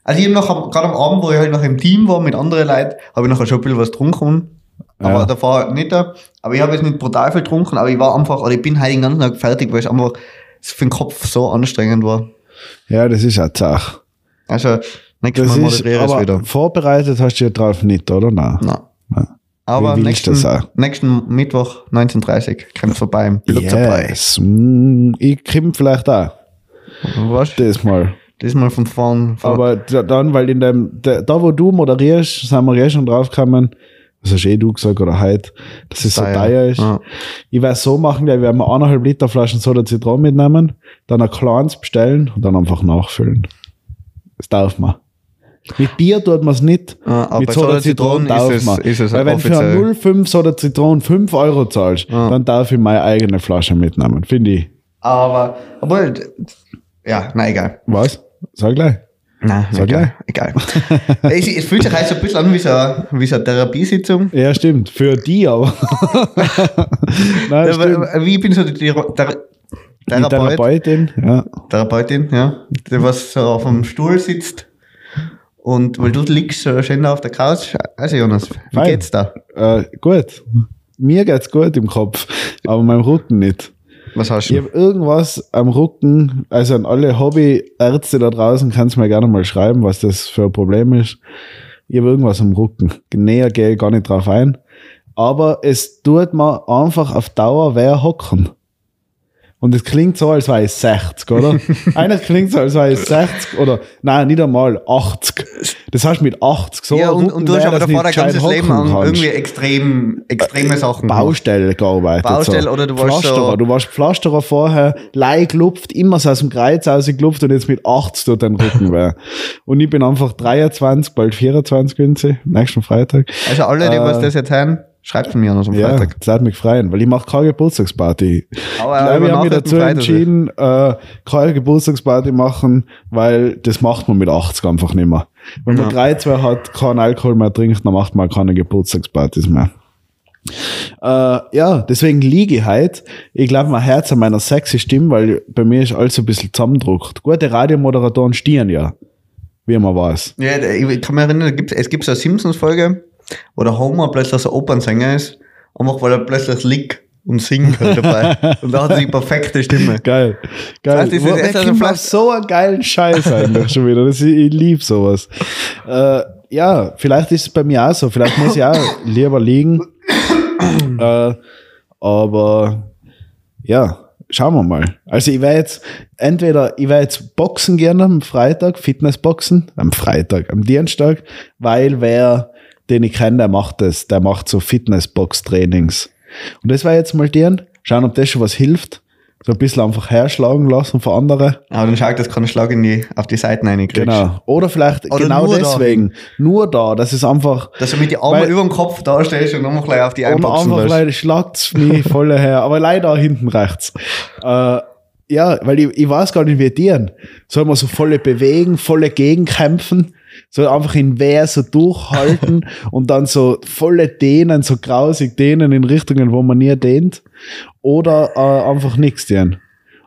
also ich habe noch, gerade am Abend, wo ich halt noch im Team war mit anderen Leuten, habe ich nachher schon ein bisschen was getrunken. Aber Ja. davor nicht da. Aber ich habe jetzt nicht brutal viel getrunken, aber ich war einfach, oder ich bin heute den ganzen Tag fertig, weil es einfach für den Kopf so anstrengend war. Ja, das ist auch Zach. Also, nächstes Das Mal moderiere ich es wieder. vorbereitet hast du ja drauf nicht, oder? Nein. Nein. Ja. Aber nächsten, nächsten Mittwoch 19.30 kommt vorbei im. Yes. Mm, Ich komme vielleicht auch. Was? Das mal. Das mal von vorn. Von Aber da- dann, weil in dem, da, da wo du moderierst, sind wir eh schon drauf gekommen, das hast eh du gesagt oder heute, dass es so Teuer. ist. Ja. Ich werde so machen, wir werden eineinhalb Liter Flaschen Soda Zitron mitnehmen, dann ein kleines bestellen und dann einfach nachfüllen. Das darf man. Mit Bier tut man es nicht. Ja, aber mit Soda Soda Zitron Zitron darf ist es- man. ist es Weil wenn für offiziell. 0,5 Soda Zitron 5 Euro zahlst, Ja. dann darf ich meine eigene Flasche mitnehmen. Finde ich. Aber, obwohl, ja, na egal. Was? Sag gleich. Nein, Sag egal. egal. es, es fühlt sich halt so ein bisschen an wie so, eine- wie so eine Therapiesitzung. Ja, stimmt. Für die aber. Nein, weil- Wie ich bin so die Die Therapeut, Therapeutin, ja. Therapeutin, ja, die was so auf dem Stuhl sitzt. Und weil du liegst so schön da auf der Couch. Also Jonas, wie Fein. geht's da? Äh, gut. Mir geht's gut im Kopf, aber meinem Rücken nicht. Was hast Ich du? habe irgendwas am Rücken, also an alle Hobbyärzte da draußen, kannst du mir gerne mal schreiben, was das für ein Problem ist. Ich habe irgendwas am Rücken. Näher gehe ich gar nicht drauf ein. Aber es tut mir einfach auf Dauer wer hocken. Und es klingt so, als wäre ich 60, oder? Eigentlich klingt so, als wäre ich 60 oder, nein, nicht einmal 80. Das heißt mit 80 so. ja, und, und du hast aber davor dein ganzes Leben an irgendwie extrem, extreme Sachen gemacht. Baustelle gearbeitet. Baustelle so. oder du warst Pflasterer. so- Du warst Pflasterer vorher, Leih gelupft, immer so aus dem Kreuz rausgelupft und jetzt mit 80 tut dein Rücken weh. Und ich bin einfach 23, bald 24 bin ich, nächsten Freitag. Also alle, die Äh, was das jetzt hören, schreibt von mir an am Ja, Freitag. das hat mich freuen, weil ich mache keine Geburtstagsparty. Aber ich glaube, ich habe mich dazu Freitag. entschieden, äh, keine Geburtstagsparty machen, weil das macht man mit 80 einfach nicht mehr. Wenn man Ja. drei, zwei hat, keinen Alkohol mehr trinkt, dann macht man keine Geburtstagspartys mehr. Äh, ja, deswegen liege ich heute. Ich glaube, mein Herz an meiner sexy Stimme, weil bei mir ist alles so ein bisschen zusammendruckt. Gute Radiomoderatoren stehen ja, wie man weiß. Ja, ich kann mich erinnern, es gibt so eine Simpsons-Folge, wo der Homer plötzlich so Opernsänger ist, einfach weil er plötzlich liegt und singt halt dabei. und da hat er die perfekte Stimme. Geil. Geil. Das heißt, das ist echt also vielleicht- so einen geilen Scheiß eigentlich schon wieder. Das, ich liebe sowas. Äh, ja, vielleicht ist es bei mir auch so. Vielleicht muss ich auch lieber liegen. äh, aber ja, schauen wir mal. Also ich werde jetzt entweder, ich werde jetzt boxen gerne am Freitag, Fitnessboxen, am Freitag, am Dienstag, weil wer, den ich kenne, der macht das, der macht so Fitnessbox-Trainings. Und das war jetzt mal deren, schauen, ob das schon was hilft. So ein bisschen einfach herschlagen lassen von anderen. Aber dann schaut, dass keinen Schlag in die, auf die Seiten reinkriegst. Genau. Oder vielleicht Oder genau nur da. deswegen. Nur da, das ist einfach, Dass du mit Armen Weil- über dem Kopf da stehst und nochmal gleich auf die Und einboxen einfach lässt. leider schlagt's mich voll her. Aber leider hinten rechts. Äh, ja, weil ich, ich weiß gar nicht, wie die. Soll man so volle bewegen, volle gegenkämpfen, soll einfach in Wehr so durchhalten und dann so volle dehnen, so grausig dehnen in Richtungen, wo man nie dehnt. Oder äh, einfach nichts dehnen.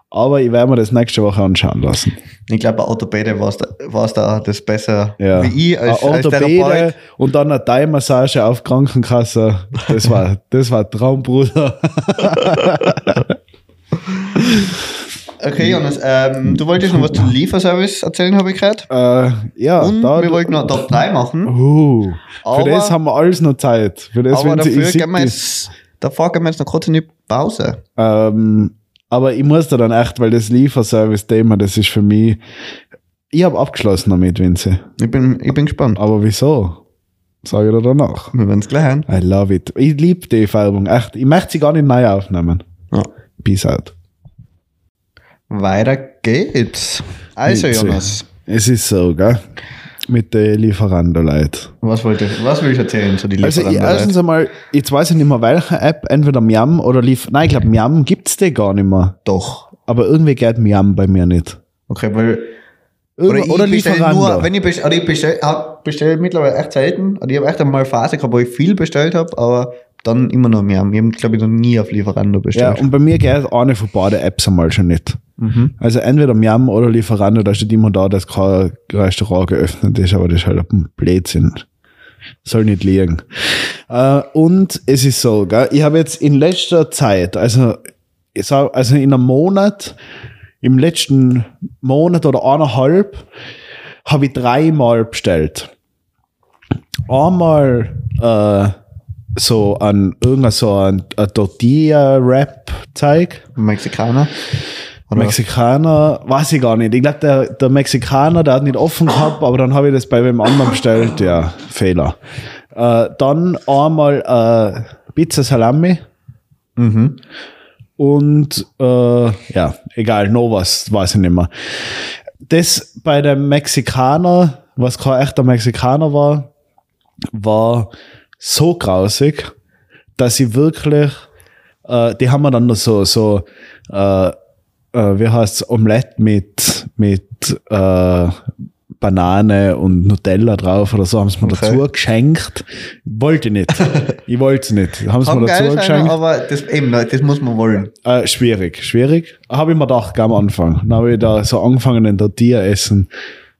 Aber ich werde mir das nächste Woche anschauen lassen. Ich glaube, bei Orthopäde war es da, da das besser Ja. wie ich als, Eine als Therapeut. und dann eine Thai-Massage auf Krankenkasse. Das war, das war Traumbruder. Okay, Jonas, ähm, du wolltest noch was zu Lieferservice erzählen, habe ich gehört. Äh, ja, Und da, wir wollten noch Top 3 machen. Uh, für Aber- das haben wir alles noch Zeit. Für das, aber wenn sie, dafür ich gehen wir jetzt, davor gehen wir jetzt noch kurz in die Pause. ähm, aber ich muss da dann echt, weil das Lieferservice-Thema, das ist für mich. Ich habe abgeschlossen damit, Vinzi. Ich bin, ich bin gespannt. Aber wieso? Sage ich dir danach. Wir werden es gleich hören. I love it. Ich liebe die Färbung. Echt. Ich möchte sie gar nicht neu aufnehmen. Ja. Peace out. Weiter geht's. Also, Bitte. Jonas, Es ist so, gell? Mit den Lieferando-Leuten. was, wollte, was will ich erzählen zu den Also, erstens einmal, jetzt weiß ich nicht mehr, welche App, entweder Miam oder Lief. Nein, ich glaube, Miam gibt's die gar nicht mehr. Doch. Aber irgendwie geht Miam bei mir nicht. Okay, weil. Ich oder bestell Lieferando. nur, wenn ich bestelle, oder ich bestelle bestell mittlerweile echt selten. Und ich habe echt einmal eine Phase gehabt, wo ich viel bestellt habe, aber dann immer noch mehr. Ich habe, glaube ich, noch nie auf Lieferando ja, bestellt. und bei mir geht eine von beiden Apps einmal schon nicht. Also entweder Miam oder Lieferando, da steht immer da, dass kein Restaurant geöffnet ist, aber das ist halt ein Blödsinn. Soll nicht liegen. Äh, und es ist so, gell, ich habe jetzt in letzter Zeit, also, also in einem Monat, im letzten Monat oder eineinhalb, habe ich dreimal bestellt. Einmal äh, so an irgendein so ein, ein Tortilla-Rap-Zeug. Mexikaner. Oder? Mexikaner, weiß ich gar nicht. Ich glaube, der, der Mexikaner, der hat nicht offen gehabt, aber dann habe ich das bei wem anderen bestellt. Ja, Fehler. Äh, dann einmal äh, Pizza Salami. Und äh, ja, egal, noch was, weiß ich nicht mehr. Das bei dem Mexikaner, was kein echter Mexikaner war, war so grausig, dass ich wirklich, äh, die haben wir dann noch so, so äh, äh, wie heißt Omelette mit, mit äh, Banane und Nutella drauf oder so, haben sie mir Okay. dazu geschenkt. Wollte ich nicht. ich wollte es nicht. Haben sie Kann mir dazu geschenkt. aber das, eben, das muss man wollen. Äh, schwierig, schwierig. Habe ich mir gedacht, am Anfang. Dann habe ich da so angefangen, in der Tier essen.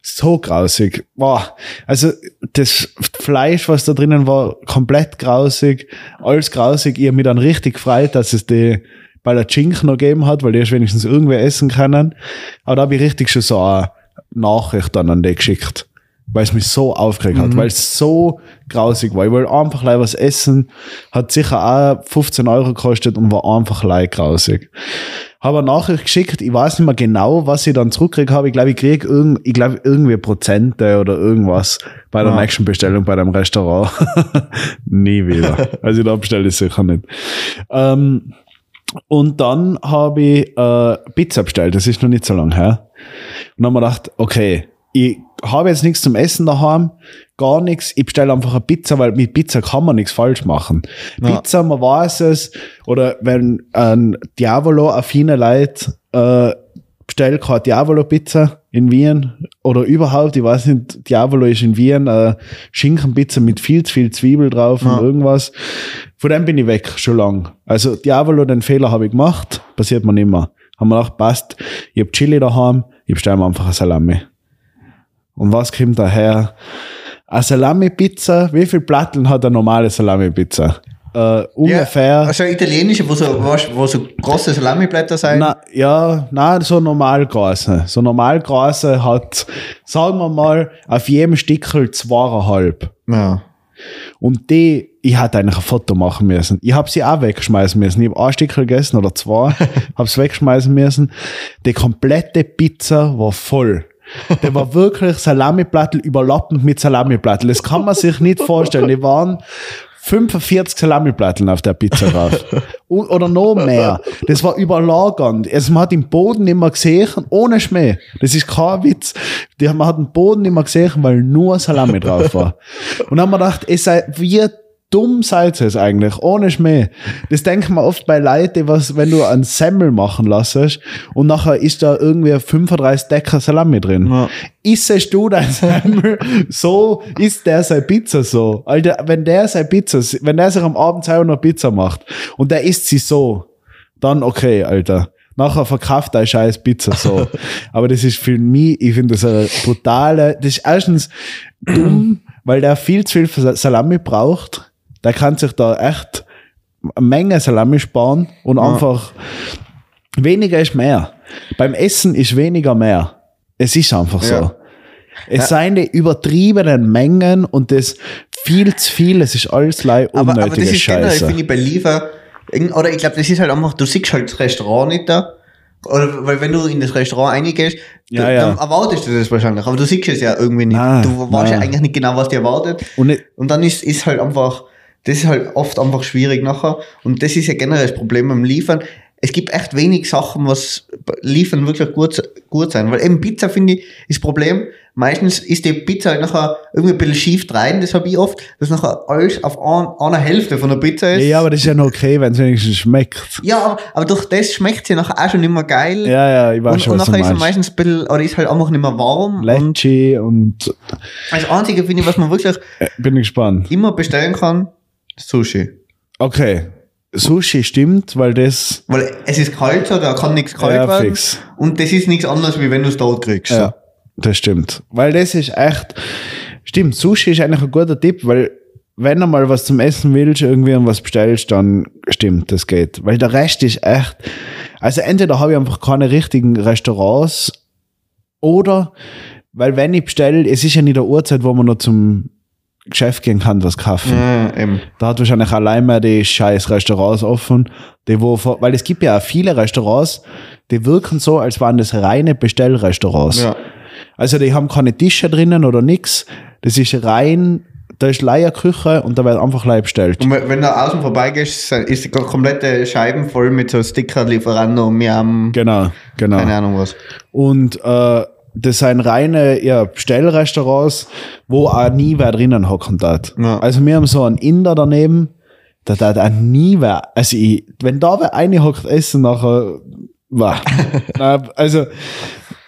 So grausig. Boah. Also, das Fleisch, was da drinnen war, komplett grausig. Alles grausig. Ich habe mich dann richtig gefreut, dass es die bei der Chink noch gegeben hat, weil erst wenigstens irgendwer essen können. Aber da habe ich richtig schon so eine Nachricht dann an die geschickt. Weil es mich so aufgeregt hat, weil es so grausig war. Ich wollte einfach gleich was essen, hat sicher auch 15 Euro gekostet und war einfach leicht grausig. Habe eine Nachricht geschickt, ich weiß nicht mehr genau, was ich dann zurückkriege habe. Ich glaube, ich kriege irgend, ich glaube, irgendwie Prozente oder irgendwas bei der Ja. nächsten Bestellung bei dem Restaurant. Nie wieder. Also da bestelle ich sicher nicht. Ähm, und dann habe ich äh, Pizza bestellt, das ist noch nicht so lange her. Und dann haben wir gedacht, okay, ich habe jetzt nichts zum Essen daheim, gar nichts, ich bestelle einfach eine Pizza, weil mit Pizza kann man nichts falsch machen. Ja. Pizza, man weiß es, oder wenn ein Diavolo-affine Leute äh, bestellt keine Diavolo-Pizza in Wien oder überhaupt, ich weiß nicht, Diavolo ist in Wien äh, Schinkenpizza mit viel zu viel Zwiebel drauf Ja. und irgendwas. Von dem bin ich weg, schon lang. Also Diavolo, den Fehler habe ich gemacht, passiert mir nicht mehr. Haben wir gedacht, passt, ich habe Chili daheim, ich bestelle mir einfach eine Salami. Und was kommt daher? Eine Salami-Pizza, wie viele Platteln hat eine normale Salami-Pizza? Äh, ungefähr. Also italienische, wo so, wo so große Salamiblätter sein. Na, ja, na, so Normalgrase. So Normalgrase hat, sagen wir mal, auf jedem Stickel zweieinhalb. Ja. Und die, ich hätte eigentlich ein Foto machen müssen. Ich habe sie auch wegschmeißen müssen. Ich habe ein Stickel gegessen oder zwei, habe es wegschmeißen müssen. Die komplette Pizza war voll. Der war wirklich Salamiplattel überlappend mit Salamiplattel. Das kann man sich nicht vorstellen. Die waren 45 Salamiplatteln auf der Pizza drauf. Oder noch mehr. Das war überlagernd. Also man hat den Boden nicht mehr gesehen, ohne Schmäh. Das ist kein Witz. Man hat den Boden nicht mehr gesehen, weil nur Salami drauf war. Und dann haben wir gedacht, es sei, wie dumm seid ihr es eigentlich, ohne Schmäh. Das denkt man oft bei Leuten, was, wenn du einen Semmel machen lässt und nachher ist da irgendwie 35 Decker Salami drin. Ja. Issest du dein Semmel so, isst der seine Pizza so. Alter, wenn der seine Pizza, wenn der sich am Abend selber noch Pizza macht und der isst sie so, dann okay, Alter. Nachher verkauft er scheiß Pizza so. Aber das ist für mich, ich finde das eine brutale, das ist erstens dumm, weil der viel zu viel Salami braucht. Der kann sich da echt eine Menge Salami sparen und einfach weniger ist mehr. Beim Essen ist weniger mehr. Es ist einfach so. Ja. Es seien die übertriebenen Mengen und das viel zu viel, es ist alles lei Aber, aber das unnötige ist generell, Scheiße. finde ich, bei Liefer, oder ich glaube, das ist halt einfach, du siehst halt das Restaurant nicht da. Oder, weil wenn du in das Restaurant reingehst, Ja, du, ja. dann erwartest du das wahrscheinlich, aber du siehst es ja irgendwie nicht. Nein, du weißt ja eigentlich nicht genau, was dir erwartet. Und Und dann ist, ist halt einfach, das ist halt oft einfach schwierig nachher. Und das ist ja generell das Problem beim Liefern. Es gibt echt wenig Sachen, was liefern wirklich gut, gut sein. Weil eben Pizza, finde ich, ist das Problem. Meistens ist die Pizza halt nachher irgendwie ein bisschen schief rein. Das habe ich oft, dass nachher alles auf ein, einer Hälfte von der Pizza ist. ja, aber das ist ja noch okay, wenn es wenigstens schmeckt. Ja, aber, aber durch das schmeckt sie nachher auch schon nicht mehr geil. Ja, ja, ich weiß und, schon, und was nachher ist meinst. meistens ein bisschen, oder ist halt einfach nicht mehr warm. Und Lecce und das Einzige, finde ich, was man wirklich äh, bin ich gespannt. immer bestellen kann, Sushi. Okay. Sushi stimmt, weil das. Weil es ist kalt, so, da kann nichts kalt Ja, werden. fix. Und das ist nichts anderes, wie wenn du es dort kriegst. Ja, das stimmt. Weil das ist echt. Stimmt, Sushi ist eigentlich ein guter Tipp, weil wenn du mal was zum Essen willst, irgendwie und was bestellst, dann stimmt, das geht. Weil der Rest ist echt. Also entweder habe ich einfach keine richtigen Restaurants oder weil wenn ich bestelle, es ist ja nicht der Uhrzeit, wo man noch zum Geschäft gehen kann, was kaufen. Ja. Da hat wahrscheinlich allein mehr die scheiß Restaurants offen, die wo, weil es gibt ja auch viele Restaurants, die wirken so, als waren das reine Bestellrestaurants. Ja. Also die haben keine Tische drinnen oder nix. Das ist rein, da ist Leierküche und da wird einfach Leih bestellt. Und wenn du außen vorbeigehst, ist die komplette Scheiben voll mit so Sticker, Lieferando, Miam, Genau, genau. keine Ahnung was. Und äh, das sind reine ja, Bestellrestaurants, wo auch nie wer drinnen hocken darf. Ja. Also wir haben so einen Inder daneben, da darf auch nie wer, also ich, wenn da wer eine hockt essen, nachher, wow. Also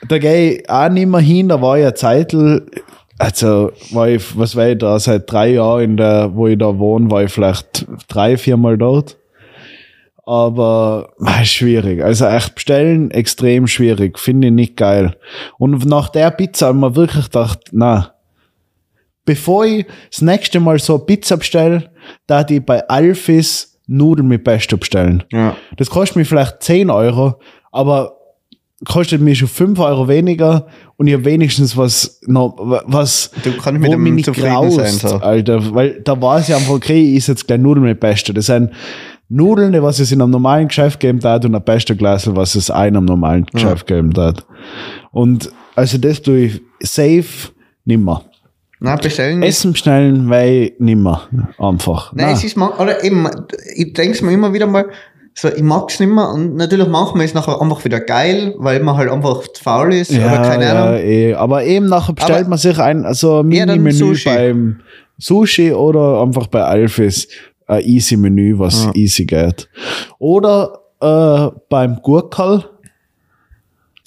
da gehe ich auch nicht mehr hin, da war eine Zeitl, also war ich, was war ich da, seit drei Jahren, in der, wo ich da wohne, war ich vielleicht drei, viermal dort. Aber schwierig. Also echt bestellen extrem schwierig. Finde ich nicht geil. Und nach der Pizza haben wir wirklich gedacht, na, bevor ich das nächste Mal so Pizza bestelle, da die bei Alfis Nudeln mit Pesto bestellen. Ja. Das kostet mich vielleicht 10 Euro, aber kostet mich schon 5 Euro weniger und ich habe wenigstens was, noch, was Du kannst mit dem nicht zufrieden sein, graust, so. Alter. Weil da weiß ich einfach, okay, ich esse jetzt gleich Nudeln mit Pesto. Das sind Nudeln, was es in einem normalen Geschäft geben darf und ein Pesto-Glas, was es in einem normalen Geschäft geben darf. Und also das tue ich safe nimmer. Na, bestellen. Essen bestellen, weil nimmer. Einfach. Nein, Nein. es ist oder eben, ich denke mir immer wieder mal, so, ich mag's nicht mehr und natürlich manchmal ist es nachher einfach wieder geil, weil man halt einfach zu faul ist oder keine ja, Ahnung. eh. Aber eben nachher bestellt Aber- man sich ein also Ja, Mini-Menü beim Sushi oder einfach bei Alfis ein easy Menü, was Ja. easy geht. Oder äh, beim Gurkal,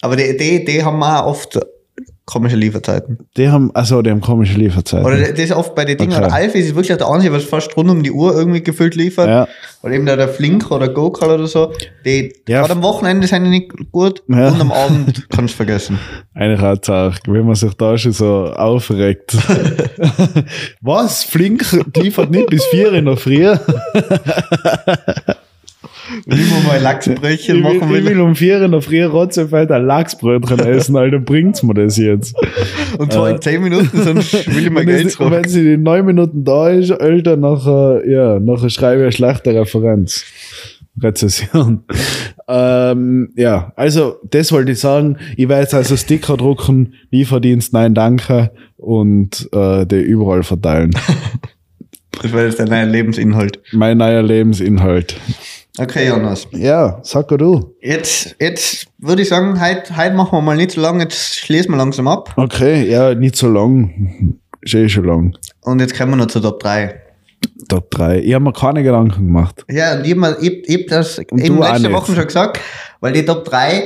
Aber die, die, die haben auch oft komische Lieferzeiten. die haben, also die haben komische Lieferzeiten. Oder das ist oft bei den Dingen, Okay. Alfis ist wirklich der einzige, was fast rund um die Uhr irgendwie gefüllt liefert. ja, Oder eben der, der Flink oder Gokal oder so. Die, Ja. gerade am Wochenende sind die nicht gut Ja. und am Abend kannst du vergessen. eine Ratsache, wenn man sich da schon so aufregt. was? Flink liefert nicht bis vier in der Früh? Wenn ich mal Lachsbrötchen Ich will, machen ich will. will um vier in der Früh Rotzefeld ein Lachsbrötchen essen, Alter, bringt's mir das jetzt? Und zwar in 10 Minuten, sonst will ich mein Geld es, wenn zurück. sie in neun Minuten da ist, Alter, nachher, ja, nachher schreibe ich eine schlechte Referenz. Rezession. ähm, ja, also das wollte ich sagen. Ich werde jetzt also Sticker drucken, Lieferdienst, nein, danke und äh, die überall verteilen. Das wäre jetzt der neue Lebensinhalt. mein neuer Lebensinhalt. Okay, Jonas. Ja, sag du. Jetzt, jetzt würde ich sagen, heute, heute machen wir mal nicht so lang, jetzt schließen wir langsam ab. Okay, ja, nicht so lang. Ist eh schon lang. Und jetzt kommen wir noch zu Top 3. Top 3. Ich habe mir keine Gedanken gemacht. Ja, und ich habe ich, ich hab das Und eben letzte. Woche schon gesagt, weil die Top 3,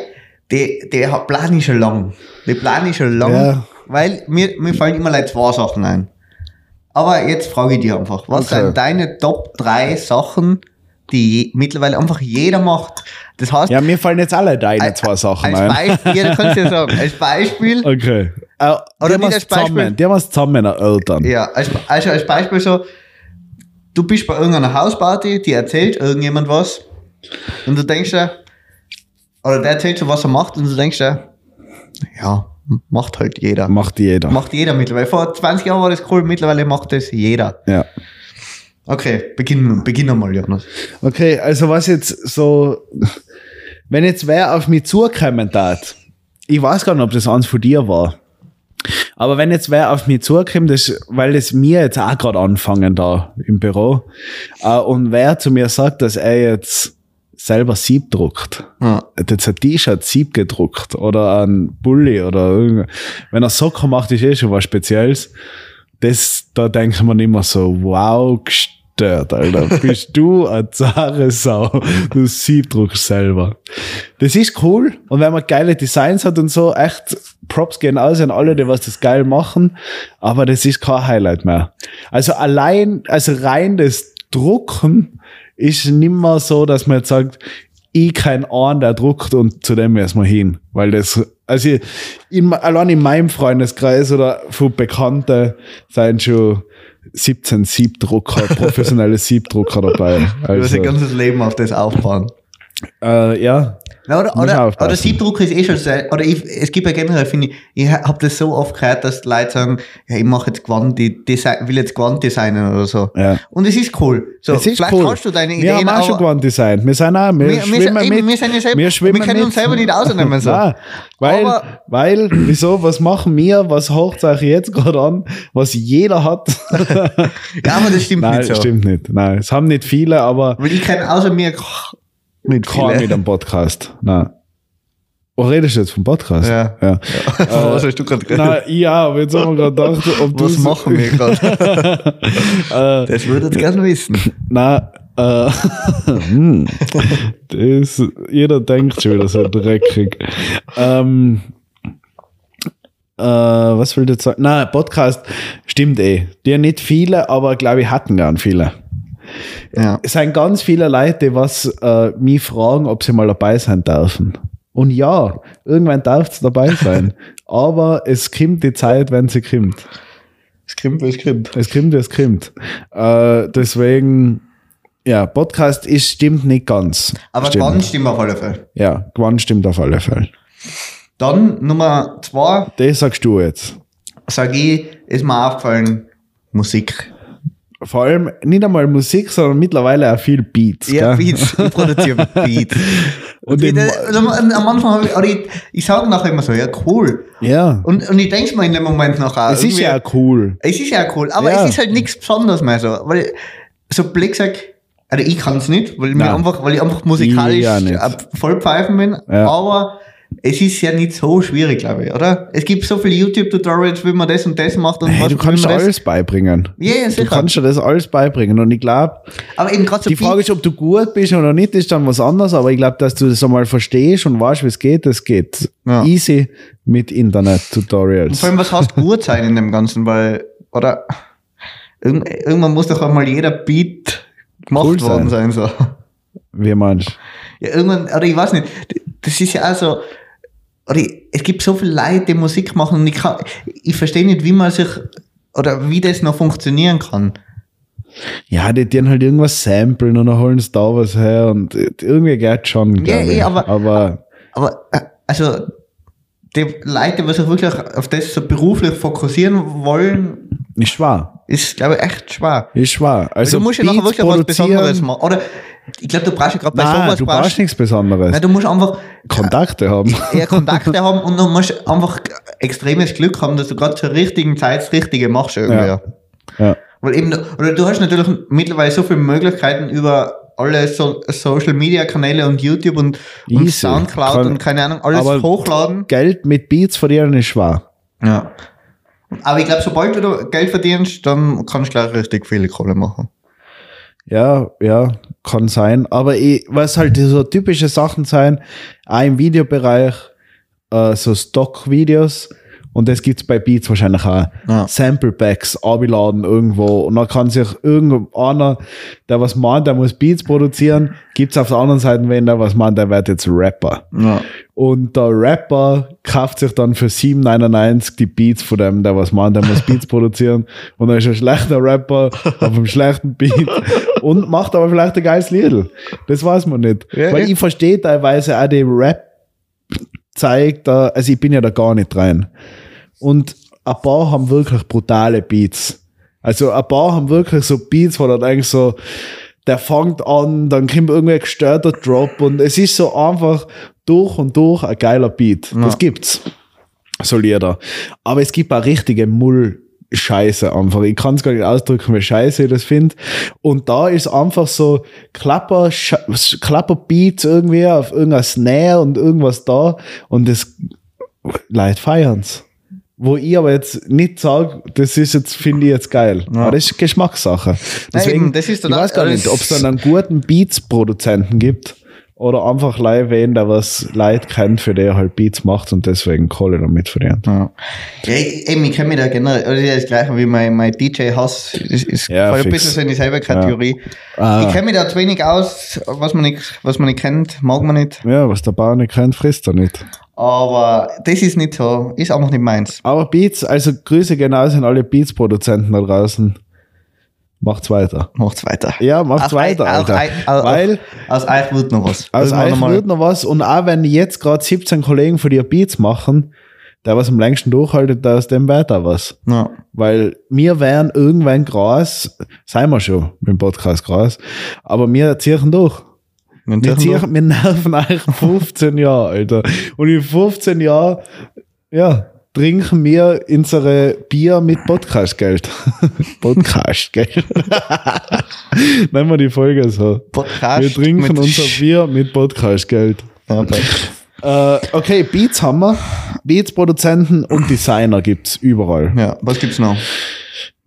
die, die plan ich schon lang. Die plan ich schon lang, Ja. weil mir, mir fallen immer like zwei Sachen ein. Aber jetzt frage ich dich einfach, was Okay. sind deine Top 3 Sachen, die mittlerweile einfach jeder macht? Das heißt, Ja, mir fallen jetzt alle deine als- zwei Sachen als ein. Beispiel, ja, du kannst ja sagen, als Beispiel, Okay. Äh, Oder nicht als zusammen, Beispiel. die haben es zusammen erörtern. Ja, als, also als Beispiel so, du bist bei irgendeiner Hausparty, die erzählt irgendjemand was und du denkst dir, oder der erzählt so, was er macht und du denkst dir, ja, macht halt jeder. Macht jeder. Macht jeder mittlerweile. Vor 20 Jahren war das cool, mittlerweile macht das jeder. Ja. Okay, beginn, beginn mal, Jonas. Okay, also was jetzt so, wenn jetzt wer auf mich zukommen tat, ich weiß gar nicht, ob das eins von dir war, aber wenn jetzt wer auf mich zukommt, das, weil es mir jetzt auch gerade anfangen da im Büro, äh, und wer zu mir sagt, dass er jetzt selber Sieb druckt, hat jetzt ein T-Shirt Sieb gedruckt oder ein Bulli oder wenn er Socken macht, ist eh schon was Spezielles. Das, da denkt man immer so, wow, gestört, Alter. Bist du eine zahre Sau. Du Sieb druckst selber. Das ist cool. Und wenn man geile Designs hat und so, echt, Props gehen aus an alle, die was das geil machen. Aber das ist kein Highlight mehr. Also allein, also rein das Drucken ist nicht mehr so, dass man jetzt sagt, ich kein einen, der druckt und zu dem wir hin. Weil das, also in, allein in meinem Freundeskreis oder von Bekannten sind schon 17 Siebdrucker, professionelle Siebdrucker dabei. Du hast Also, dein ganzes Leben auf das aufbauen. Äh, ja, Na, oder, oder, oder Siebdruck ist eh schon sehr, oder ich, es gibt ja generell, finde ich, ich habe das so oft gehört, dass die Leute sagen, ja, ich mache jetzt Quanti, Design, will jetzt Quant designen oder so. Ja. Und es ist cool. So, es ist vielleicht cool. hast du deine wir Ideen, haben auch schon Quant Design. Wir sind auch, wir, wir, wir, schwimmen eben, mit. wir sind ja selber, wir wir, schwimmen können mit. uns selber nicht ausnehmen. So. Nein, weil, Aber- weil, wieso, was machen wir, was hocht euch jetzt gerade an, was jeder hat? Ja, aber das stimmt Nein, nicht so. stimmt nicht. Nein, es haben nicht viele, aber Weil ich kenne außer mir nicht kein mit einem Podcast. Nein. Oh, redest du jetzt vom Podcast? Ja. ja. Was hast du gerade geredet? Nein, ja, aber jetzt haben wir gerade gedacht, ob du Was machen wir gerade? äh, Das würde ich gerne wissen. Nein, äh, hm, das, jeder denkt schon wieder so dreckig. Ähm, äh, was will ich jetzt sagen? Nein, Podcast stimmt eh. Die nicht viele, aber glaube ich hatten gern viele. Ja. Es sind ganz viele Leute, die was äh, mich fragen, ob sie mal dabei sein dürfen. Und ja, irgendwann darf es dabei sein. aber es kommt die Zeit, wenn sie kommt. Es krimmt, es krimmt. Es kommt, wie es kommt. Äh, deswegen, ja, Podcast ist, stimmt nicht ganz. Aber stimmt. Quant stimmt auf alle Fälle. Ja, Quant stimmt auf alle Fälle. Dann Nummer zwei, Das sagst du jetzt. sage ich, ist mir aufgefallen, Musik. Vor allem nicht einmal Musik, sondern mittlerweile auch viel Beats. Ja, gell? Beats. Ich produziere Beats. Und Und ich, also, am Anfang habe ich, oder ich, ich sage nachher immer so, ja, cool. Ja, Und, und ich denke mir in dem Moment nachher. es ist ja auch cool. Es ist ja cool, aber Ja. es ist halt nichts Besonderes mehr so. Weil, so blöd gesagt, also ich kann es nicht, weil, mir einfach, weil ich einfach musikalisch äh, voll pfeifen bin. Ja. Aber es ist ja nicht so schwierig, glaube ich, oder? Es gibt so viele YouTube-Tutorials, wie man das und das macht und Hey, was du kannst man das. alles beibringen. Ja, ja, Du sicher. kannst dir das alles beibringen. Und ich glaube, so die Frage ist, ob du gut bist oder nicht, ist dann was anderes. Aber ich glaube, dass du das einmal verstehst und weißt, wie es geht, das geht. Ja. Easy mit Internet-Tutorials. Vor allem, was heißt gut sein in dem Ganzen, weil, oder, irgend, irgendwann muss doch einmal jeder Beat gemacht Cool worden sein, so. Wie meinst du? Ja, irgendwann, oder ich weiß nicht, das ist ja auch so, oder ich, es gibt so viele Leute, die Musik machen und ich kann, ich verstehe nicht, wie man sich, oder wie das noch funktionieren kann. Ja, die tun halt irgendwas samplen und dann holen sie da was her und irgendwie geht schon. Ja, ich. aber- aber Aber, äh, also, die Leute, die sich wirklich auf das so beruflich fokussieren wollen, ist schwer. ist, glaube ich, echt schwer. Ist schwer. Also du musst ja nachher wirklich was Besonderes machen. Oder, ich glaube, du brauchst ja gerade bei Nein, sowas, du brauchst nichts Besonderes. nein, du musst einfach Kontakte haben. eher Kontakte haben und du musst einfach extremes Glück haben, dass du gerade zur richtigen Zeit das Richtige machst irgendwie. Ja. Ja. Weil eben, oder du hast natürlich mittlerweile so viele Möglichkeiten über alle so Social Media Kanäle und YouTube und, und Easy. Soundcloud Kann- und keine Ahnung, alles aber- hochladen. Geld mit Beats verdienen ist schwer. Ja. Aber ich glaube, sobald du Geld verdienst, dann kannst du gleich richtig viele Kohle machen. Ja, ja, kann sein. Aber ich, was halt so typische Sachen sein, auch im Videobereich, äh, so Stock-Videos. Und das gibt's bei Beats wahrscheinlich auch. Ja. Sample Packs abladen irgendwo. Und dann kann sich irgendeiner, der was meint, der muss Beats produzieren, gibt's auf der anderen Seite wen, der was meint, der wird jetzt Rapper. Ja. Und der Rapper kauft sich dann für 7,99 die Beats von dem, der was meint, der muss Beats produzieren. Und dann ist er ein schlechter Rapper auf einem schlechten Beat und macht aber vielleicht ein geiles Lied. Das weiß man nicht. Ja, Weil ich verstehe teilweise auch die Rap-Zeig da, also ich bin ja da gar nicht rein. Und ein paar haben wirklich brutale Beats. Also ein paar haben wirklich so Beats, wo dann eigentlich so, der fängt an, dann kommt irgendwie gestörter Drop und es ist so einfach durch und durch ein geiler Beat. Ja. Das gibt's. So Lieder. Aber es gibt auch richtige Mull. Scheiße einfach. Ich kann es gar nicht ausdrücken, wie scheiße ich das finde. Und da ist einfach so Klapper, Sch- Klapper Beats irgendwie auf irgendeiner Snare und irgendwas da. Und das Leute feiern's. Wo ich aber jetzt nicht sage, das ist jetzt, finde ich jetzt geil. Ja. Aber das ist Geschmackssache. eben, das ist ich dann weiß gar nicht, ob es dann einen guten Beats-Produzenten gibt Oder einfach live wen, der was Leute kennt, für der halt Beats macht und deswegen Kohle damit verdient. Ja. ja ich, eben, ich kenne mich da generell, also das ist das gleiche wie mein, mein DJ-Hass, ist, ist Ja, voll ein bisschen so in dieselbe Kategorie. Ah. Ich kenne mich da zu wenig aus, was man, nicht, was man nicht kennt, mag man nicht. Ja, was der Bauer nicht kennt, frisst er nicht. Aber das ist nicht so, ist einfach nicht meins. Aber Beats, also Grüße genauso an alle Beats-Produzenten da draußen. Macht's weiter. Macht's weiter. Ja, macht's Auch weiter, auch Alter. auch- Weil Aus euch wird noch was. aus euch wird noch was und auch wenn jetzt gerade 17 Kollegen von dir Beats machen, der was am längsten durchhaltet, da aus dem weiter was. Ja. Weil wir wären irgendwann Gras, seien wir schon mit dem Podcast Gras, aber wir ziehen durch. Ziehen, wir nerven euch 15 Jahre, Alter. Und in 15 Jahren, ja, trinken wir unsere Bier mit Podcastgeld. Podcastgeld. Nennen wir die Folge so. Podcast Wir trinken mit unser Bier mit Podcastgeld. Okay. Äh, okay, Beats haben wir. Beats-Produzenten und Designer gibt's überall. ja, was gibt's noch?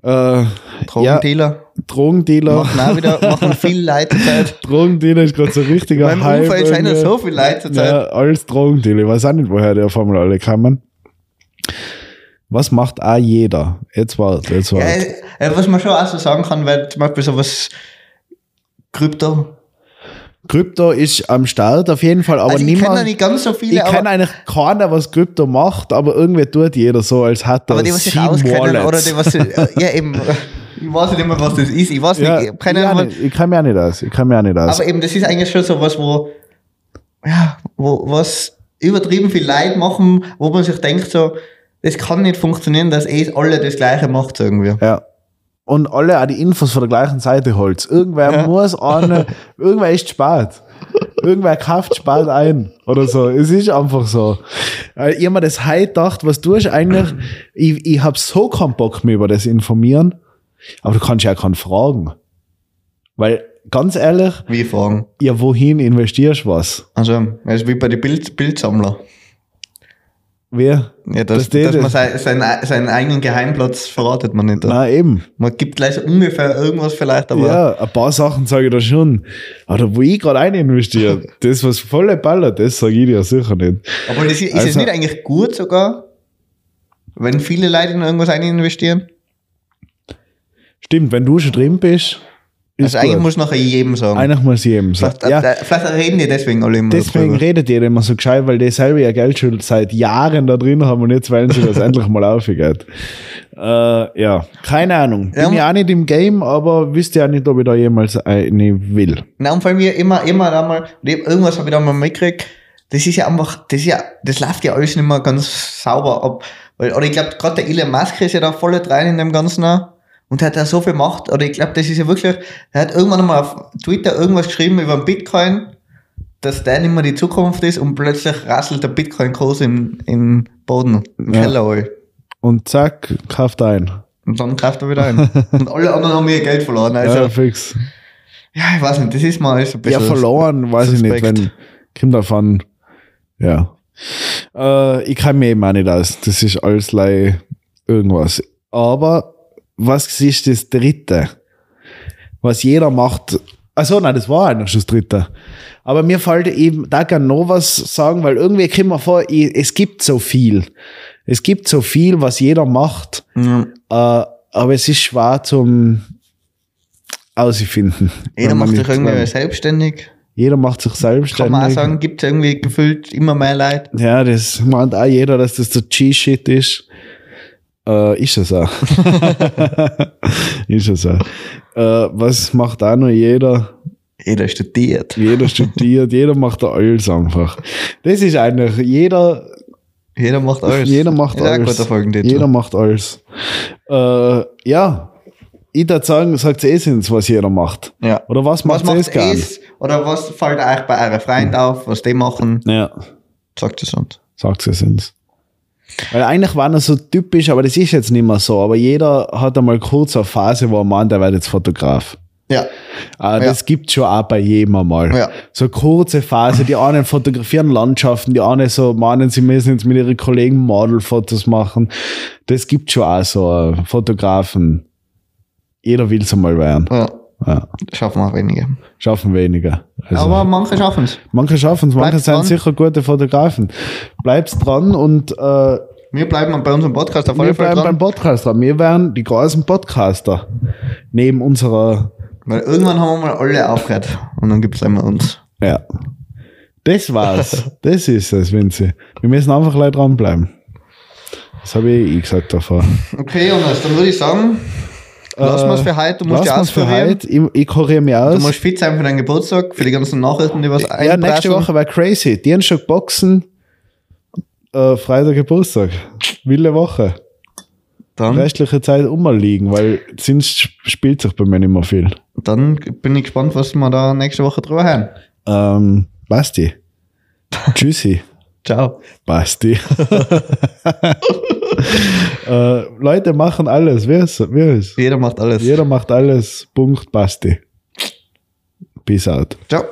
Äh, ja, Drogendealer. Drogendealer. Machen auch wieder, machen viel Leute Zeit. Drogendealer ist gerade so ein richtiger Hype Umfeld sind ja so viele Leute zur Zeit. Ja, alles Drogendealer. Ich weiß auch nicht, woher die auf einmal alle kamen. Was macht auch jeder? Jetzt warte, jetzt Ja, warte. äh, was man schon auch so sagen kann, weil zum Beispiel sowas Krypto. Krypto ist am Start auf jeden Fall, aber also ich kenne nicht ganz so viele, ich kenne eigentlich keiner, was Krypto macht, aber irgendwie tut jeder so, als hat er aber die, was sich auskennen oder die, was ja eben, ich weiß nicht immer, was das ist. Ich weiß ja, nicht, keine ich, Ahnung. nicht. ich kann mir auch nicht aus. Ich kann mir auch nicht aus. Aber eben, das ist eigentlich schon so was, wo, ja, wo, was übertrieben viel Leid machen, wo man sich denkt so, das kann nicht funktionieren, dass eh alle das Gleiche macht irgendwie. Ja. Und alle auch die Infos von der gleichen Seite holt. Irgendwer Ja. muss eine, irgendwer ist spät. Irgendwer kauft spät ein. Oder so. Es ist einfach so. Ich hab mir das heute gedacht, was du hast eigentlich, ich, ich hab so keinen Bock mehr über das informieren. Aber du kannst ja auch keinen fragen. Weil, ganz ehrlich, Wie fragen? ja, wohin investierst du was? Also, das ist wie bei den Bild, Bildsammler. Wer? Ja, dass, Das die- dass man das- sein, seinen, eigenen Geheimplatz verratet man nicht. Na eben. Man gibt gleich so ungefähr irgendwas vielleicht, aber ja, ein paar Sachen sage ich da schon. Aber wo ich gerade ein investiere, das, was volle ballert, das sage ich dir sicher nicht. aber das ist, ist es Also- nicht eigentlich gut sogar, wenn viele Leute in irgendwas rein investieren? Stimmt, wenn du schon drin bist, ist Also eigentlich gut. muss nachher jedem sagen. Eigentlich muss jedem sagen. vielleicht, Ja, äh, vielleicht reden die deswegen alle immer deswegen drüber. redet jeder immer so gescheit, weil die selber ihr Geld schon seit Jahren da drin haben und jetzt wollen sie, dass es endlich mal aufgeht. Äh, ja, keine Ahnung. Bin Ja, ja auch nicht im Game, aber wisst ja nicht, ob ich da jemals eine will. Na, und vor allem wir immer, immer einmal, irgendwas habe ich da mal mitgekriegt, das ist ja einfach, das ist ja, das läuft ja alles nicht mehr ganz sauber ab. Weil, oder ich glaube, gerade der Elon Musk ist ja da voll rein in dem Ganzen auch. Und hat da so viel Macht. Oder ich glaube, das ist ja wirklich, er hat irgendwann mal auf Twitter irgendwas geschrieben über den Bitcoin, dass der nicht mehr die Zukunft ist und plötzlich rasselt der Bitcoin-Kurs im, im Boden, im Ja. Keller. Und zack, kauft ein. Und dann kauft er wieder ein. und alle anderen haben ihr Geld verloren. Also, ja, ja, fix. ich weiß nicht, das ist mal alles ein Ja, bisschen. verloren, weiß ich nicht, suspekt. wenn, kommt davon, ja. Äh, ich kann mir eben auch nicht aus. Das ist alles irgendwas. Aber was ist das dritte? Was jeder macht. Also nein, das war eigentlich schon das dritte. Aber mir fällt eben, da kann noch was sagen, weil irgendwie kommt mir vor, ich, es gibt so viel. Es gibt so viel, was jeder macht. Ja. Äh, aber es ist schwer zum ausfinden. Jeder macht sich irgendwie selbstständig. jeder macht sich Kann selbstständig. man auch sagen, gibt es irgendwie gefühlt immer mehr Leute. Ja, das meint auch jeder, dass das der G-Shit ist. Äh, ist es auch. ist es auch. Äh, was macht auch noch jeder? Jeder studiert. Jeder studiert, jeder macht da alles einfach. Das ist eigentlich, jeder, Jeder macht alles. jeder macht ein alles. Jeder macht alles. Äh, ja, ich würde sagen, sagt eh sind's, was jeder macht. Ja. Oder was Was macht macht es gern? es? Oder was fällt euch bei euren Freunden auf, was die machen? Ja. Sagt es uns. sagt sie sind's. Weil eigentlich war das so typisch, aber das ist jetzt nicht mehr so. Aber jeder hat einmal kurz eine Phase, wo er meint, er wird jetzt Fotograf. Ja. Ah, Das gibt's schon auch bei jedem einmal. Ja. So eine kurze Phase. Die einen fotografieren Landschaften, die anderen so meinen, sie müssen jetzt mit ihren Kollegen Modelfotos machen. Das gibt schon auch so äh, Fotografen. Jeder will's einmal werden. ja. Ja. Schaffen wir weniger. Schaffen weniger. Also, Aber manche schaffen es. manche schaffen es, manche sind dran. sicher gute Fotografen. Bleibt's dran und äh, Wir bleiben bei unserem Podcast auf alle wir Fälle bleiben beim dran. Podcast dran. Wir werden die großen Podcaster. Neben unserer, Weil irgendwann haben wir mal alle aufgehört. Und dann gibt es immer uns. ja. Das war's. das ist es, Vinzi. Wir müssen einfach leider dranbleiben. Das habe ich eh gesagt davor. Okay, Jonas, dann würde ich sagen, lassen wir es für heute. Du musst Lass ja für heute. Ich, ich kuriere mich Du aus. musst fit sein für deinen Geburtstag, für die ganzen Nachrichten, die was Ja, nächste. Woche war crazy. Dienstag Boxen, äh, Freitag Geburtstag. Wilde Woche. Dann, Restliche Zeit umliegen, weil sonst spielt sich bei mir nicht mehr viel. dann bin ich gespannt, was wir da nächste Woche drüber hören. Ähm, Basti. Tschüssi. Ciao. Basti. äh, Leute machen alles. Wer ist, wer ist? Jeder macht alles. Jeder macht alles. Punkt. Basti. Peace out. Ciao.